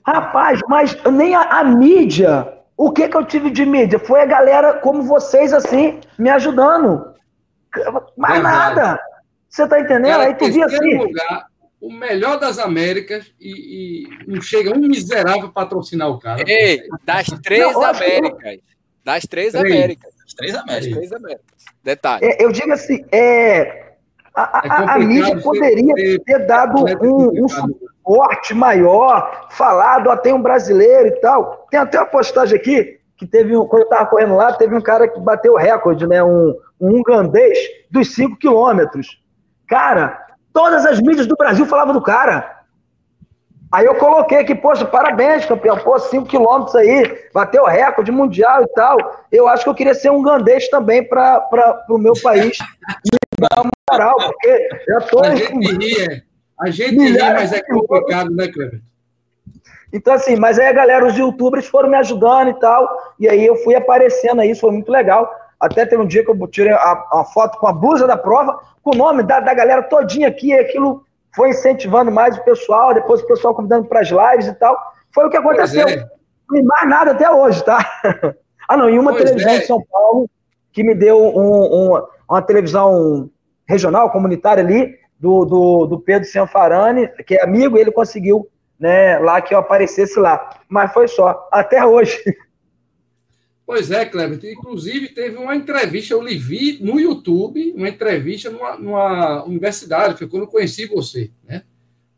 Rapaz, mas nem a, a, mídia, o que que eu tive de mídia? Foi a galera como vocês, assim, me ajudando. Mais Verdade. nada. Você tá entendendo? Cara, Aí tu via assim. Lugar, o melhor das Américas e, e não chega um miserável patrocinar o cara. Ei, das três não, Américas. Das três, três, Américas. Das três Américas. Das três Américas. Detalhe. É, eu digo assim, é, a, a, é a mídia poderia ter, ter dado um, um, suporte maior, falado, ó, tem um brasileiro e tal. Tem até uma postagem aqui, que teve um, quando eu estava correndo lá, teve um cara que bateu o recorde, né? Um, um ugandês dos 5 quilômetros. Cara, Todas as mídias do Brasil falavam do cara. Aí eu coloquei aqui, poxa, parabéns, campeão. Pô, 5 quilômetros aí, bateu recorde mundial e tal. Eu acho que eu queria ser um gandês também para o meu país. Dar uma moral, porque já tô. A gente ri, a gente ri, mas é complicado, né, Cleber? Então, assim, mas aí a galera, os youtubers foram me ajudando e tal. E aí eu fui aparecendo aí, isso foi muito legal. Até teve um dia que eu tirei a, a foto com a blusa da prova, com o nome da, da galera todinha aqui, e aquilo foi incentivando mais o pessoal, depois o pessoal convidando para as lives e tal. Foi o que aconteceu. É. Não mais nada até hoje, tá? ah, não, e uma pois televisão é. em São Paulo que me deu um, um, uma televisão regional, comunitária ali, do, do, do Pedro Cianfarani, que é amigo, ele conseguiu né, lá que eu aparecesse lá. Mas foi só, até hoje. Pois é, Kleber. Inclusive, teve uma entrevista, eu lhe vi no YouTube, uma entrevista numa, numa universidade, foi quando eu conheci você, né?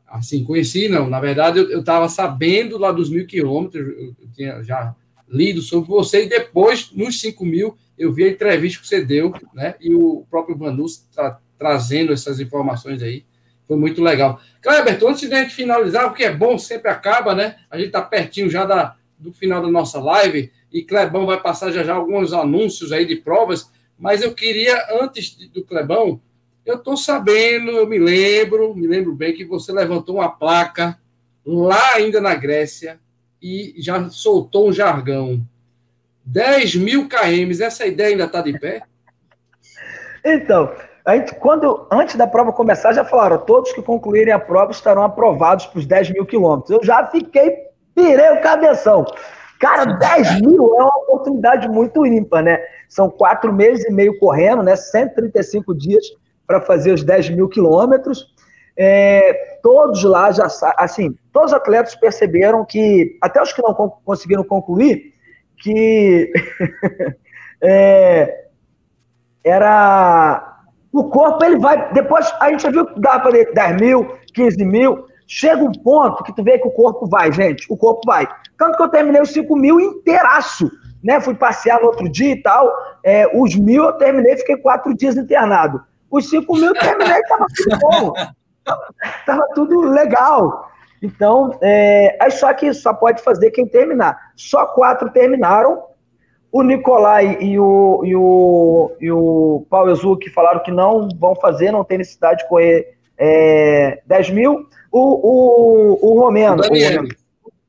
Assim, conheci não, na verdade eu estava sabendo lá dos mil quilômetros, eu, tinha já lido sobre você, e depois, nos cinco mil, eu vi a entrevista que você deu, né? E o próprio Vanus tra trazendo essas informações aí. Foi muito legal. Kleber, antes de a gente finalizar, o que é bom sempre acaba, né? A gente está pertinho já da, do final da nossa live e Clebão vai passar já já alguns anúncios aí de provas, mas eu queria, antes do Clebão, eu estou sabendo, eu me lembro, me lembro bem que você levantou uma placa lá ainda na Grécia e já soltou um jargão. 10 mil km, essa ideia ainda está de pé? Então, gente, quando, antes da prova começar, já falaram, todos que concluírem a prova estarão aprovados para os 10 mil quilômetros. Eu já fiquei, pirei o cabeção. Cara, 10 mil é uma oportunidade muito ímpar, né? São quatro meses e meio correndo, né? 135 dias para fazer os 10 mil quilômetros. É, todos lá já, assim, todos os atletas perceberam que, até os que não conseguiram concluir, que é, era o corpo ele vai. Depois a gente já viu que dá para 10 mil, 15 mil. Chega um ponto que tu vê que o corpo vai, gente. O corpo vai. Tanto que eu terminei os 5 mil inteiraço. Né? Fui passear no outro dia e tal. É, os mil eu terminei, fiquei quatro dias internado. Os 5 mil eu terminei, tava tudo bom. Tava tudo legal. Então, é, só que só pode fazer quem terminar. Só quatro terminaram o Nicolai e o, e o, e o Paulo Ezuki falaram que não vão fazer, não tem necessidade de correr é, 10 mil. O, o, o Romeno, o Daniel,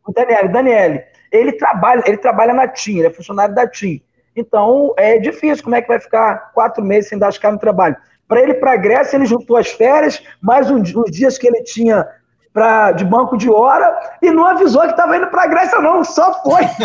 o Daniel, Daniel, ele trabalha, ele trabalha na TIM, ele é funcionário da TIM. Então, é difícil, como é que vai ficar quatro meses sem dar as caras no trabalho? Para ele ir para a Grécia, ele juntou as férias, mais um, os dias que ele tinha pra, de banco de hora, e não avisou que estava indo para a Grécia, não, só foi.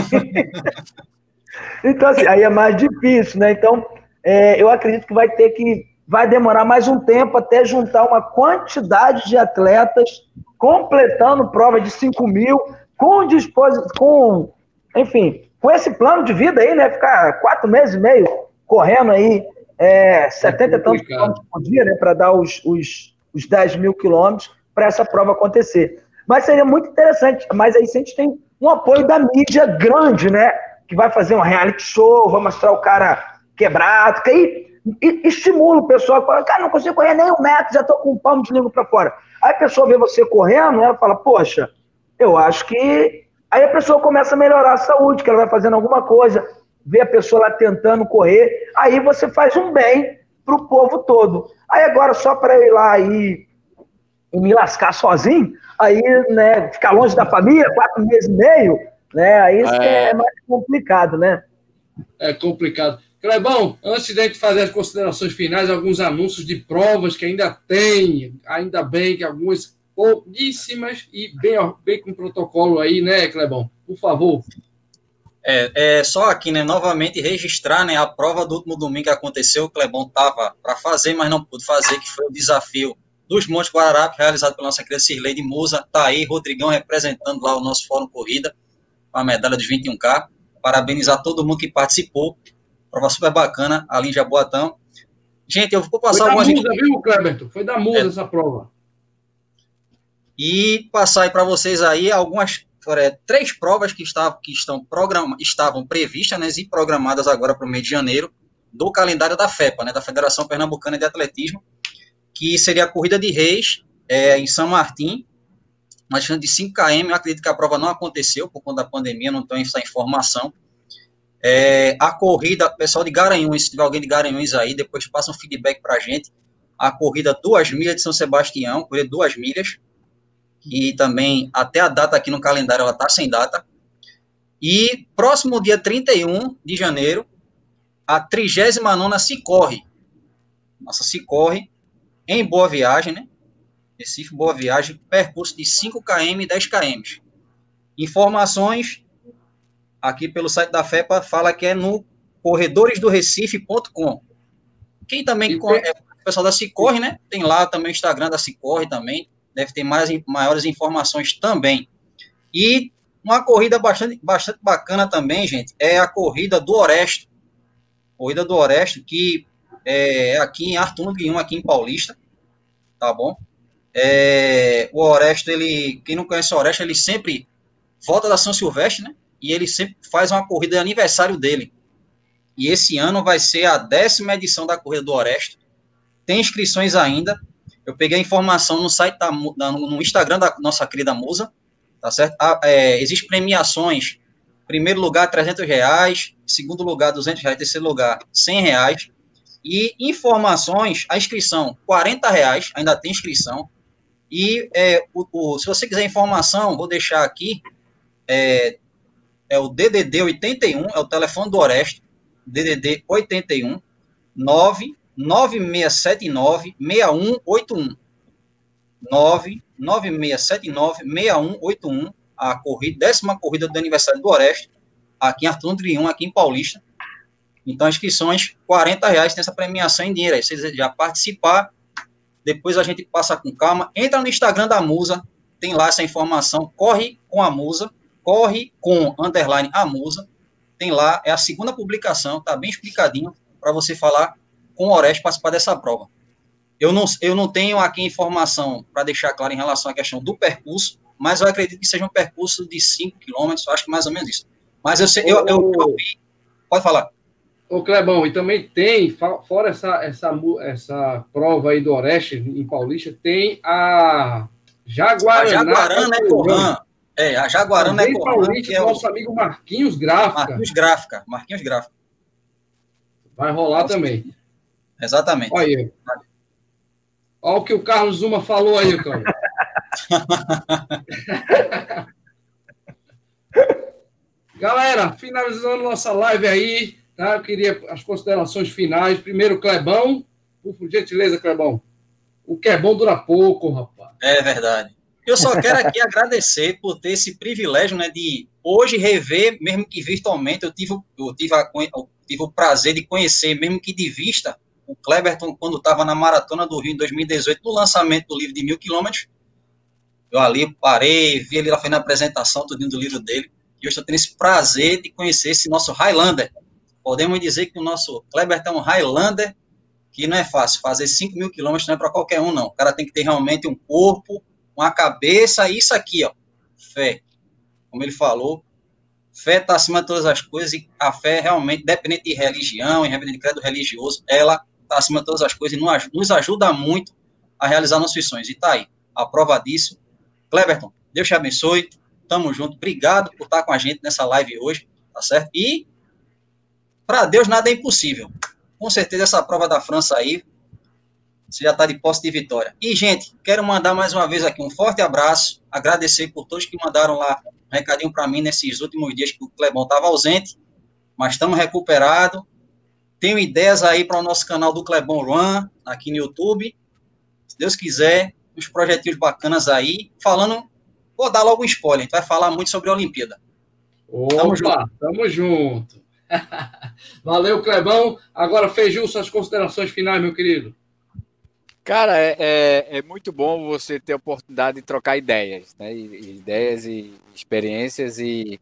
Então, assim, aí é mais difícil, né? Então, é, eu acredito que vai ter que. Vai demorar mais um tempo até juntar uma quantidade de atletas completando prova de 5 mil, com disposição, com, enfim, com esse plano de vida aí, né? Ficar quatro meses e meio correndo aí é, 70 é e tantos quilômetros por dia, né? Para dar os, os, os 10 mil quilômetros para essa prova acontecer. Mas seria muito interessante. Mas aí se a gente tem um apoio da mídia grande, né? que vai fazer um reality show, vai mostrar o cara quebrado, que aí estimula o pessoal, cara, não consigo correr nem um metro, já tô com um palmo de língua para fora. Aí a pessoa vê você correndo, ela fala, poxa, eu acho que. Aí a pessoa começa a melhorar a saúde, que ela vai fazendo alguma coisa, vê a pessoa lá tentando correr, aí você faz um bem pro povo todo. Aí agora, só para ir lá e, e me lascar sozinho, aí, né, ficar longe da família, quatro meses e meio, né? Aí é... é mais complicado, né? É complicado. Clebão, antes de gente fazer as considerações finais, alguns anúncios de provas que ainda tem, ainda bem que algumas pouquíssimas e bem, bem com protocolo aí, né, Clebão? Por favor. É, é só aqui, né, novamente registrar, né, a prova do último domingo que aconteceu, o Clebão estava para fazer, mas não pôde fazer, que foi o desafio dos Montes Guararapes, realizado pela nossa querida Cirlei de Musa, tá aí, Rodrigão representando lá o nosso Fórum Corrida, a medalha de 21K. Parabenizar todo mundo que participou. Prova super bacana, ali em Jaboatão. Gente, eu vou passar Foi algumas. Da musa, viu, Cleberto? Foi da musa é. essa prova. E passar aí para vocês aí algumas é, três provas que, estavam, que estão program, estavam previstas né, e programadas agora para o mês de janeiro do calendário da FEPA, né, da Federação Pernambucana de Atletismo, que seria a Corrida de Reis é, em São Martim, uma distância de 5 km, eu acredito que a prova não aconteceu por conta da pandemia, não tenho essa informação. É, a corrida, pessoal de Garanhuns, se tiver alguém de Garanhuns aí, depois passa um feedback para a gente. A corrida duas milhas de São Sebastião, corrida duas milhas, e também até a data aqui no calendário ela está sem data. E próximo dia 31 de janeiro, a 39 se corre. Nossa, se corre em Boa Viagem, né? Recife Boa Viagem, percurso de 5 km e 10 km. Informações aqui pelo site da FEPA fala que é no corredoresdorecife.com. Quem também é o pessoal da Cicorre, né? Tem lá também o Instagram da Cicorre também, deve ter mais maiores informações também. E Uma corrida bastante, bastante bacana também, gente, é a corrida do Oresto. Corrida do Oresto, que é aqui em Arthur Guion, aqui em Paulista, tá bom? É, o Oresto, ele, quem não conhece o Oresto, ele sempre volta da São Silvestre, né? E ele sempre faz uma corrida de aniversário dele. E esse ano vai ser a décima edição da Corrida do Oresto. Tem inscrições ainda. Eu peguei a informação no site da, no Instagram da nossa querida Musa, tá certo? Ah, é, Existem premiações. Primeiro lugar, 300 reais. Segundo lugar, 200 reais. Terceiro lugar, 100 reais. E informações, a inscrição, 40 reais. Ainda tem inscrição. E é, o, o, se você quiser informação, vou deixar aqui. É, é o DDD 81, é o telefone do Orestes. DDD 81 99679 6181. 99679 6181. A corrida, décima corrida do aniversário do Orestes, aqui em Arthur Triun, aqui em Paulista. Então, inscrições, 40 reais, tem essa premiação em dinheiro. Aí, se você já participar, depois a gente passa com calma. Entra no Instagram da Musa, tem lá essa informação. Corre com a Musa, corre com underline a Musa. Tem lá, é a segunda publicação, tá bem explicadinho para você falar com o Oreste participar dessa prova. Eu não, eu não tenho aqui informação para deixar claro em relação à questão do percurso, mas eu acredito que seja um percurso de 5 quilômetros, acho que mais ou menos isso. Mas eu sei, eu, eu, eu, pode falar. Ô, Clebão, e também tem, fora essa, essa, essa prova aí do Oeste, em Paulista, tem a Jaguarana. A Jaguarana é Corrã. É, a Jaguarana é Corrã. Paulista, é o nosso amigo Marquinhos Gráfica. Marquinhos Gráfica, Marquinhos Gráfica. Vai rolar Nossa. também. Exatamente. Olha aí. Olha o que o Carlos Zuma falou aí, Cláudio. Galera, finalizando nossa live aí, tá? Eu queria as considerações finais. Primeiro, Clebão. Por gentileza, Clebão. O que é bom dura pouco, rapaz. É verdade. Eu só quero aqui agradecer por ter esse privilégio, né, de hoje rever, mesmo que virtualmente, eu tive, eu tive, a, eu tive o prazer de conhecer, mesmo que de vista, o Cleberton, quando estava na Maratona do Rio em 2018, no lançamento do livro de mil quilômetros, eu ali parei, vi ele lá fazendo a apresentação tudo do livro dele, e eu estou tendo esse prazer de conhecer esse nosso Highlander. Podemos dizer que o nosso Cleberton é Highlander, que não é fácil, fazer 5 mil quilômetros não é para qualquer um, não. O cara tem que ter realmente um corpo, uma cabeça, isso aqui, ó, fé. Como ele falou, fé está acima de todas as coisas, e a fé realmente, dependente de religião, independente de credo religioso, ela está acima de todas as coisas e nos ajuda muito a realizar nossos sonhos. E tá aí, a prova disso. Cleberton, Deus te abençoe. Tamo junto. Obrigado por estar com a gente nessa live hoje, tá certo? E para Deus nada é impossível. Com certeza essa prova da França aí, você já está de posse de vitória. E, gente, quero mandar mais uma vez aqui um forte abraço, agradecer por todos que mandaram lá um recadinho para mim nesses últimos dias que o Clebão estava ausente, mas estamos recuperados tenho ideias aí para o nosso canal do Clebon Run, aqui no YouTube. Se Deus quiser, uns projetinhos bacanas aí. Falando, vou dar logo um spoiler, a gente vai falar muito sobre a Olimpíada. Opa, tamo junto. Tamo junto. Valeu, Clebão. Agora, Feiju, suas considerações finais, meu querido. Cara, é, é, é, muito bom você ter a oportunidade de trocar ideias, né? Ideias e experiências. E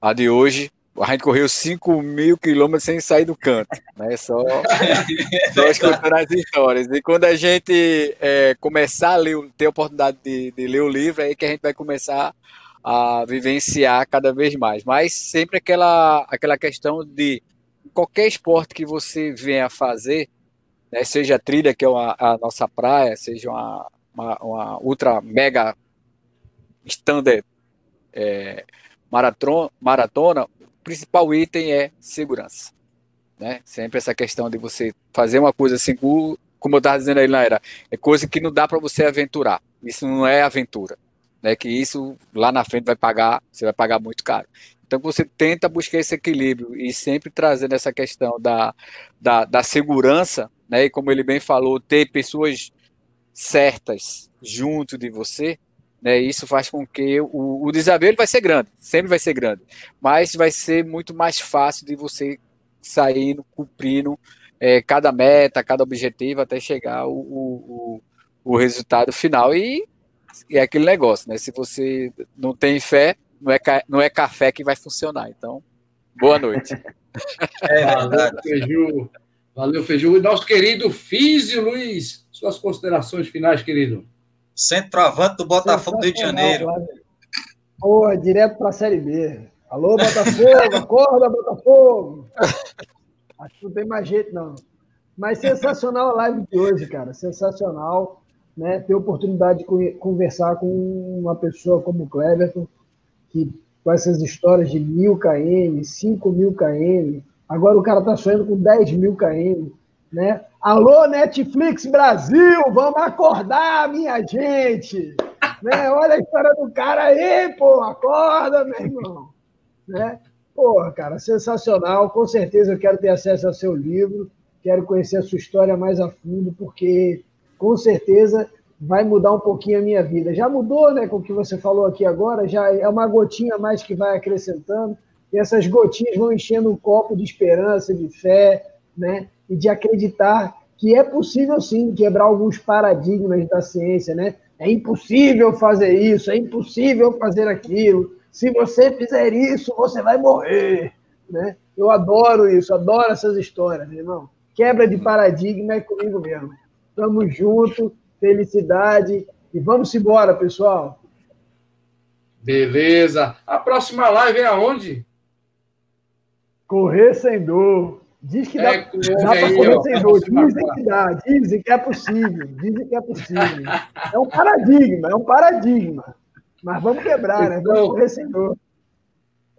a de hoje a gente correu 5 mil quilômetros sem sair do canto, né? Só, só escutando as histórias. E quando a gente é, começar a ler, ter a oportunidade de, de, ler o livro, é aí que a gente vai começar a vivenciar cada vez mais. Mas sempre aquela, aquela questão de qualquer esporte que você venha fazer, né, seja trilha, que é uma, a nossa praia, seja uma, uma, uma ultra mega standard é, maratona, maratona, principal item é segurança. Né? Sempre essa questão de você fazer uma coisa assim, como eu estava dizendo aí, era é coisa que não dá para você aventurar. Isso não é aventura. Né? Que isso lá na frente vai pagar, você vai pagar muito caro. Então você tenta buscar esse equilíbrio e sempre trazendo essa questão da, da, da segurança, né? E como ele bem falou, ter pessoas certas junto de você, né? Isso faz com que o, o desafio ele vai ser grande, sempre vai ser grande, mas vai ser muito mais fácil de você sair cumprindo é, cada meta, cada objetivo até chegar o, o, o resultado final. E, é aquele negócio, né? Se você não tem fé, não é, não é café que vai funcionar. Então, boa noite. É. Valeu, Feiju. E nosso querido Físio Luiz, suas considerações finais, querido. Centroavante do Botafogo do Rio de Janeiro. Porra, direto para a Série B. Alô, Botafogo, acorda, Botafogo! Acho que não tem mais jeito, não. Mas sensacional a live de hoje, cara. Sensacional. Né? Ter a oportunidade de conversar com uma pessoa como o Cleverton, que com essas histórias de mil km, 5 mil km, agora o cara tá sonhando com 10 mil km, né? Alô, Netflix Brasil, vamos acordar, minha gente! Né? Olha a história do cara aí, pô, acorda, meu irmão! Né? Porra, cara, sensacional. Com certeza eu quero ter acesso ao seu livro, quero conhecer a sua história mais a fundo, porque com certeza vai mudar um pouquinho a minha vida. Já mudou, né, com o que você falou aqui agora, já é uma gotinha a mais que vai acrescentando, essas gotinhas vão enchendo um copo de esperança, de fé, né, e de acreditar que é possível sim quebrar alguns paradigmas da ciência, né? É impossível fazer isso, é impossível fazer aquilo. Se você fizer isso, você vai morrer, né? Eu adoro isso, adoro essas histórias, meu irmão. Quebra de paradigma é comigo mesmo. Tamo junto, felicidade e vamos embora, pessoal. Beleza. A próxima live é aonde? Correr sem dor. Diz que dá, é, dá para correr sem dor. Dizem que dá, dizem que é possível. Dizem que é possível. É um paradigma, é um paradigma. Mas vamos quebrar, né? Vamos então, correr sem dor.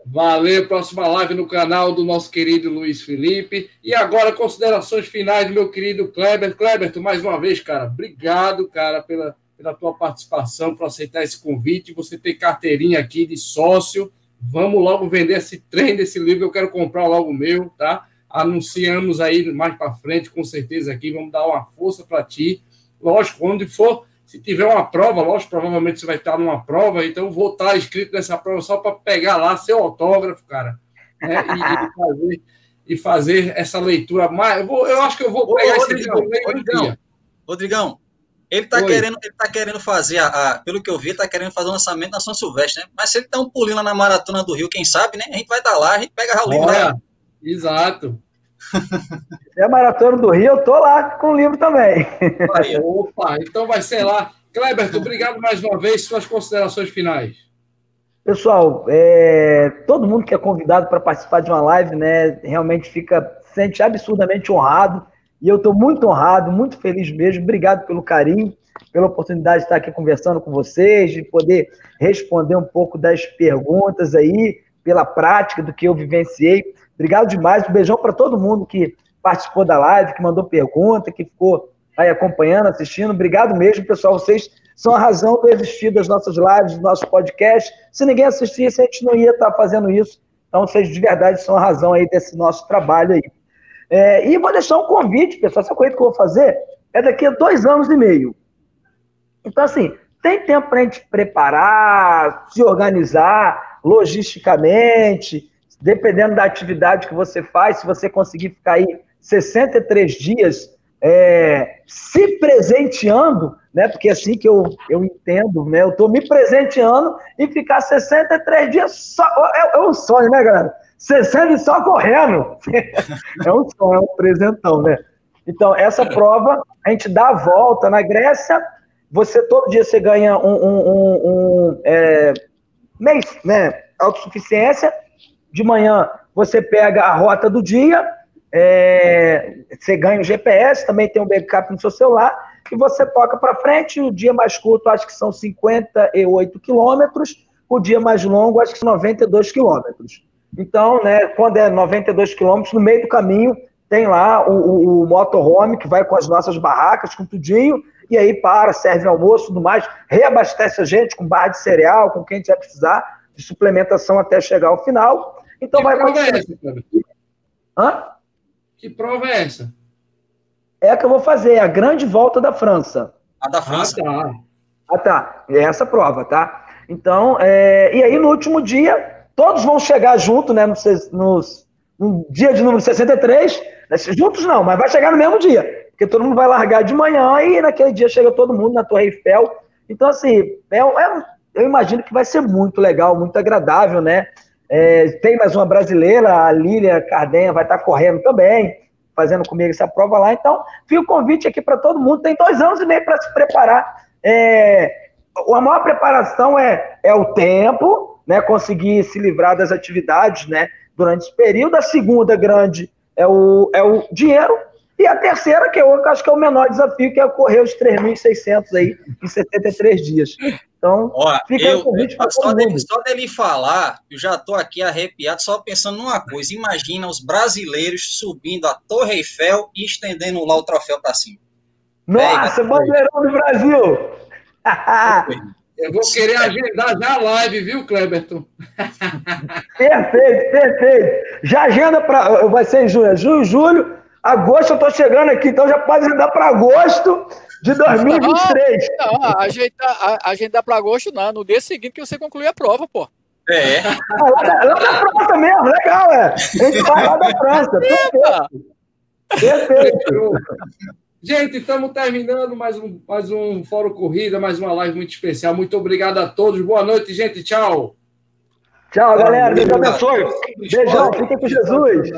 Valeu, próxima live no canal do nosso querido Luiz Felipe. E agora, considerações finais do meu querido Kleber. Kleber, tu mais uma vez, cara, obrigado, cara, pela, pela tua participação, por aceitar esse convite. Você tem carteirinha aqui de sócio. Vamos logo vender esse trem desse livro, eu quero comprar logo o meu, tá? Anunciamos aí mais para frente, com certeza aqui, vamos dar uma força para ti. Lógico, onde for se tiver uma prova, lógico, provavelmente você vai estar numa prova, então vou estar inscrito nessa prova só para pegar lá seu autógrafo, cara, né? e, e, fazer, e fazer essa leitura mais. Eu, vou, eu acho que eu vou pegar Ô, esse Rodrigão, livro Rodrigão, Rodrigão, ele está querendo, ele tá querendo fazer, a, a, pelo que eu vi, ele está querendo fazer o lançamento na São Silvestre, né? Mas se ele dá um pulinho lá na Maratona do Rio, quem sabe, né? A gente vai estar lá, a gente pega o livro, né? Exato. Se é a Maratona do Rio, eu tô lá com o livro também. Opa, então vai ser lá. Kleber, obrigado mais uma vez. Suas considerações finais. Pessoal, é, todo mundo que é convidado para participar de uma live, né, realmente fica sente absurdamente honrado. E eu estou muito honrado, muito feliz mesmo. Obrigado pelo carinho, pela oportunidade de estar aqui conversando com vocês, de poder responder um pouco das perguntas aí, pela prática do que eu vivenciei. Obrigado demais. Um beijão para todo mundo que participou da live, que mandou pergunta, que ficou aí acompanhando, assistindo. Obrigado mesmo, pessoal. Vocês são a razão do existir das nossas lives, do nosso podcast. Se ninguém assistisse, a gente não ia estar fazendo isso. Então, vocês de verdade são a razão aí desse nosso trabalho aí. É, e vou deixar um convite, pessoal. Essa coisa que eu vou fazer é daqui a dois anos e meio. Então, assim, tem tempo para a gente preparar, se organizar logisticamente, dependendo da atividade que você faz, se você conseguir ficar aí 63 dias é, se presenteando, né? Porque é assim que eu, eu entendo, né? Eu estou me presenteando e ficar 63 dias só. É, é um sonho, né, galera? 60 só correndo. é um sonho, é um presentão, né? Então, essa prova, a gente dá a volta na Grécia, você todo dia você ganha um, um, um, um é, mês, né? Autossuficiência, de manhã você pega a rota do dia, é, você ganha o GPS, também tem um backup no seu celular, e você toca para frente. O dia mais curto, acho que são 58 quilômetros, o dia mais longo, acho que são 92 quilômetros. Então, né, quando é 92 quilômetros, no meio do caminho tem lá o, o, o, motorhome que vai com as nossas barracas, com tudinho, e aí para, serve almoço tudo mais, reabastece a gente com barra de cereal, com quem a gente vai precisar de suplementação até chegar ao final. Então que vai prova é essa, Hã? Que prova é essa? É a que eu vou fazer, é a grande volta da França. A da França? Ah, tá. Ah, tá. É essa prova, tá? Então, é... e aí no último dia, todos vão chegar junto, né? Nos, nos, no dia de número 63. Né? Juntos não, mas vai chegar no mesmo dia. Porque todo mundo vai largar de manhã e naquele dia chega todo mundo na Torre Eiffel. Então, assim, é, é, eu imagino que vai ser muito legal, muito agradável, né? É, tem mais uma brasileira, a Lília Cardenha vai estar correndo também, fazendo comigo essa prova lá. Então, fica o convite aqui para todo mundo. Tem dois anos e meio para se preparar. É, a maior preparação é, é o tempo, né? Conseguir se livrar das atividades, né? Durante esse período. A segunda grande é o, é o dinheiro. E a terceira, que eu acho que é o menor desafio, que é correr os 3.600 aí em 73 dias. Então, Ó, fica eu, convite para só, dele, só dele falar, eu já estou aqui arrepiado, só pensando numa coisa. Imagina os brasileiros subindo a Torre Eiffel e estendendo lá o troféu para cima. Nossa, bandeirão do Brasil! eu vou querer agendar já a live, viu, Kleberton? perfeito, perfeito. Já agenda para. Vai ser em junho, é junho, julho. Agosto eu estou chegando aqui, então já pode agendar para agosto de 2023. Não, não agendar, agendar para agosto não, no dia seguinte que você concluir a prova, pô. É. Ah, lá, da, lá da França mesmo, legal, é. A gente vai lá da França. Perfeito. Perfeito. Gente, estamos terminando mais um, mais um Fórum Corrida, mais uma live muito especial. Muito obrigado a todos. Boa noite, gente. Tchau. Tchau, galera. Deus abençoe. Beijão. Fiquem com Jesus.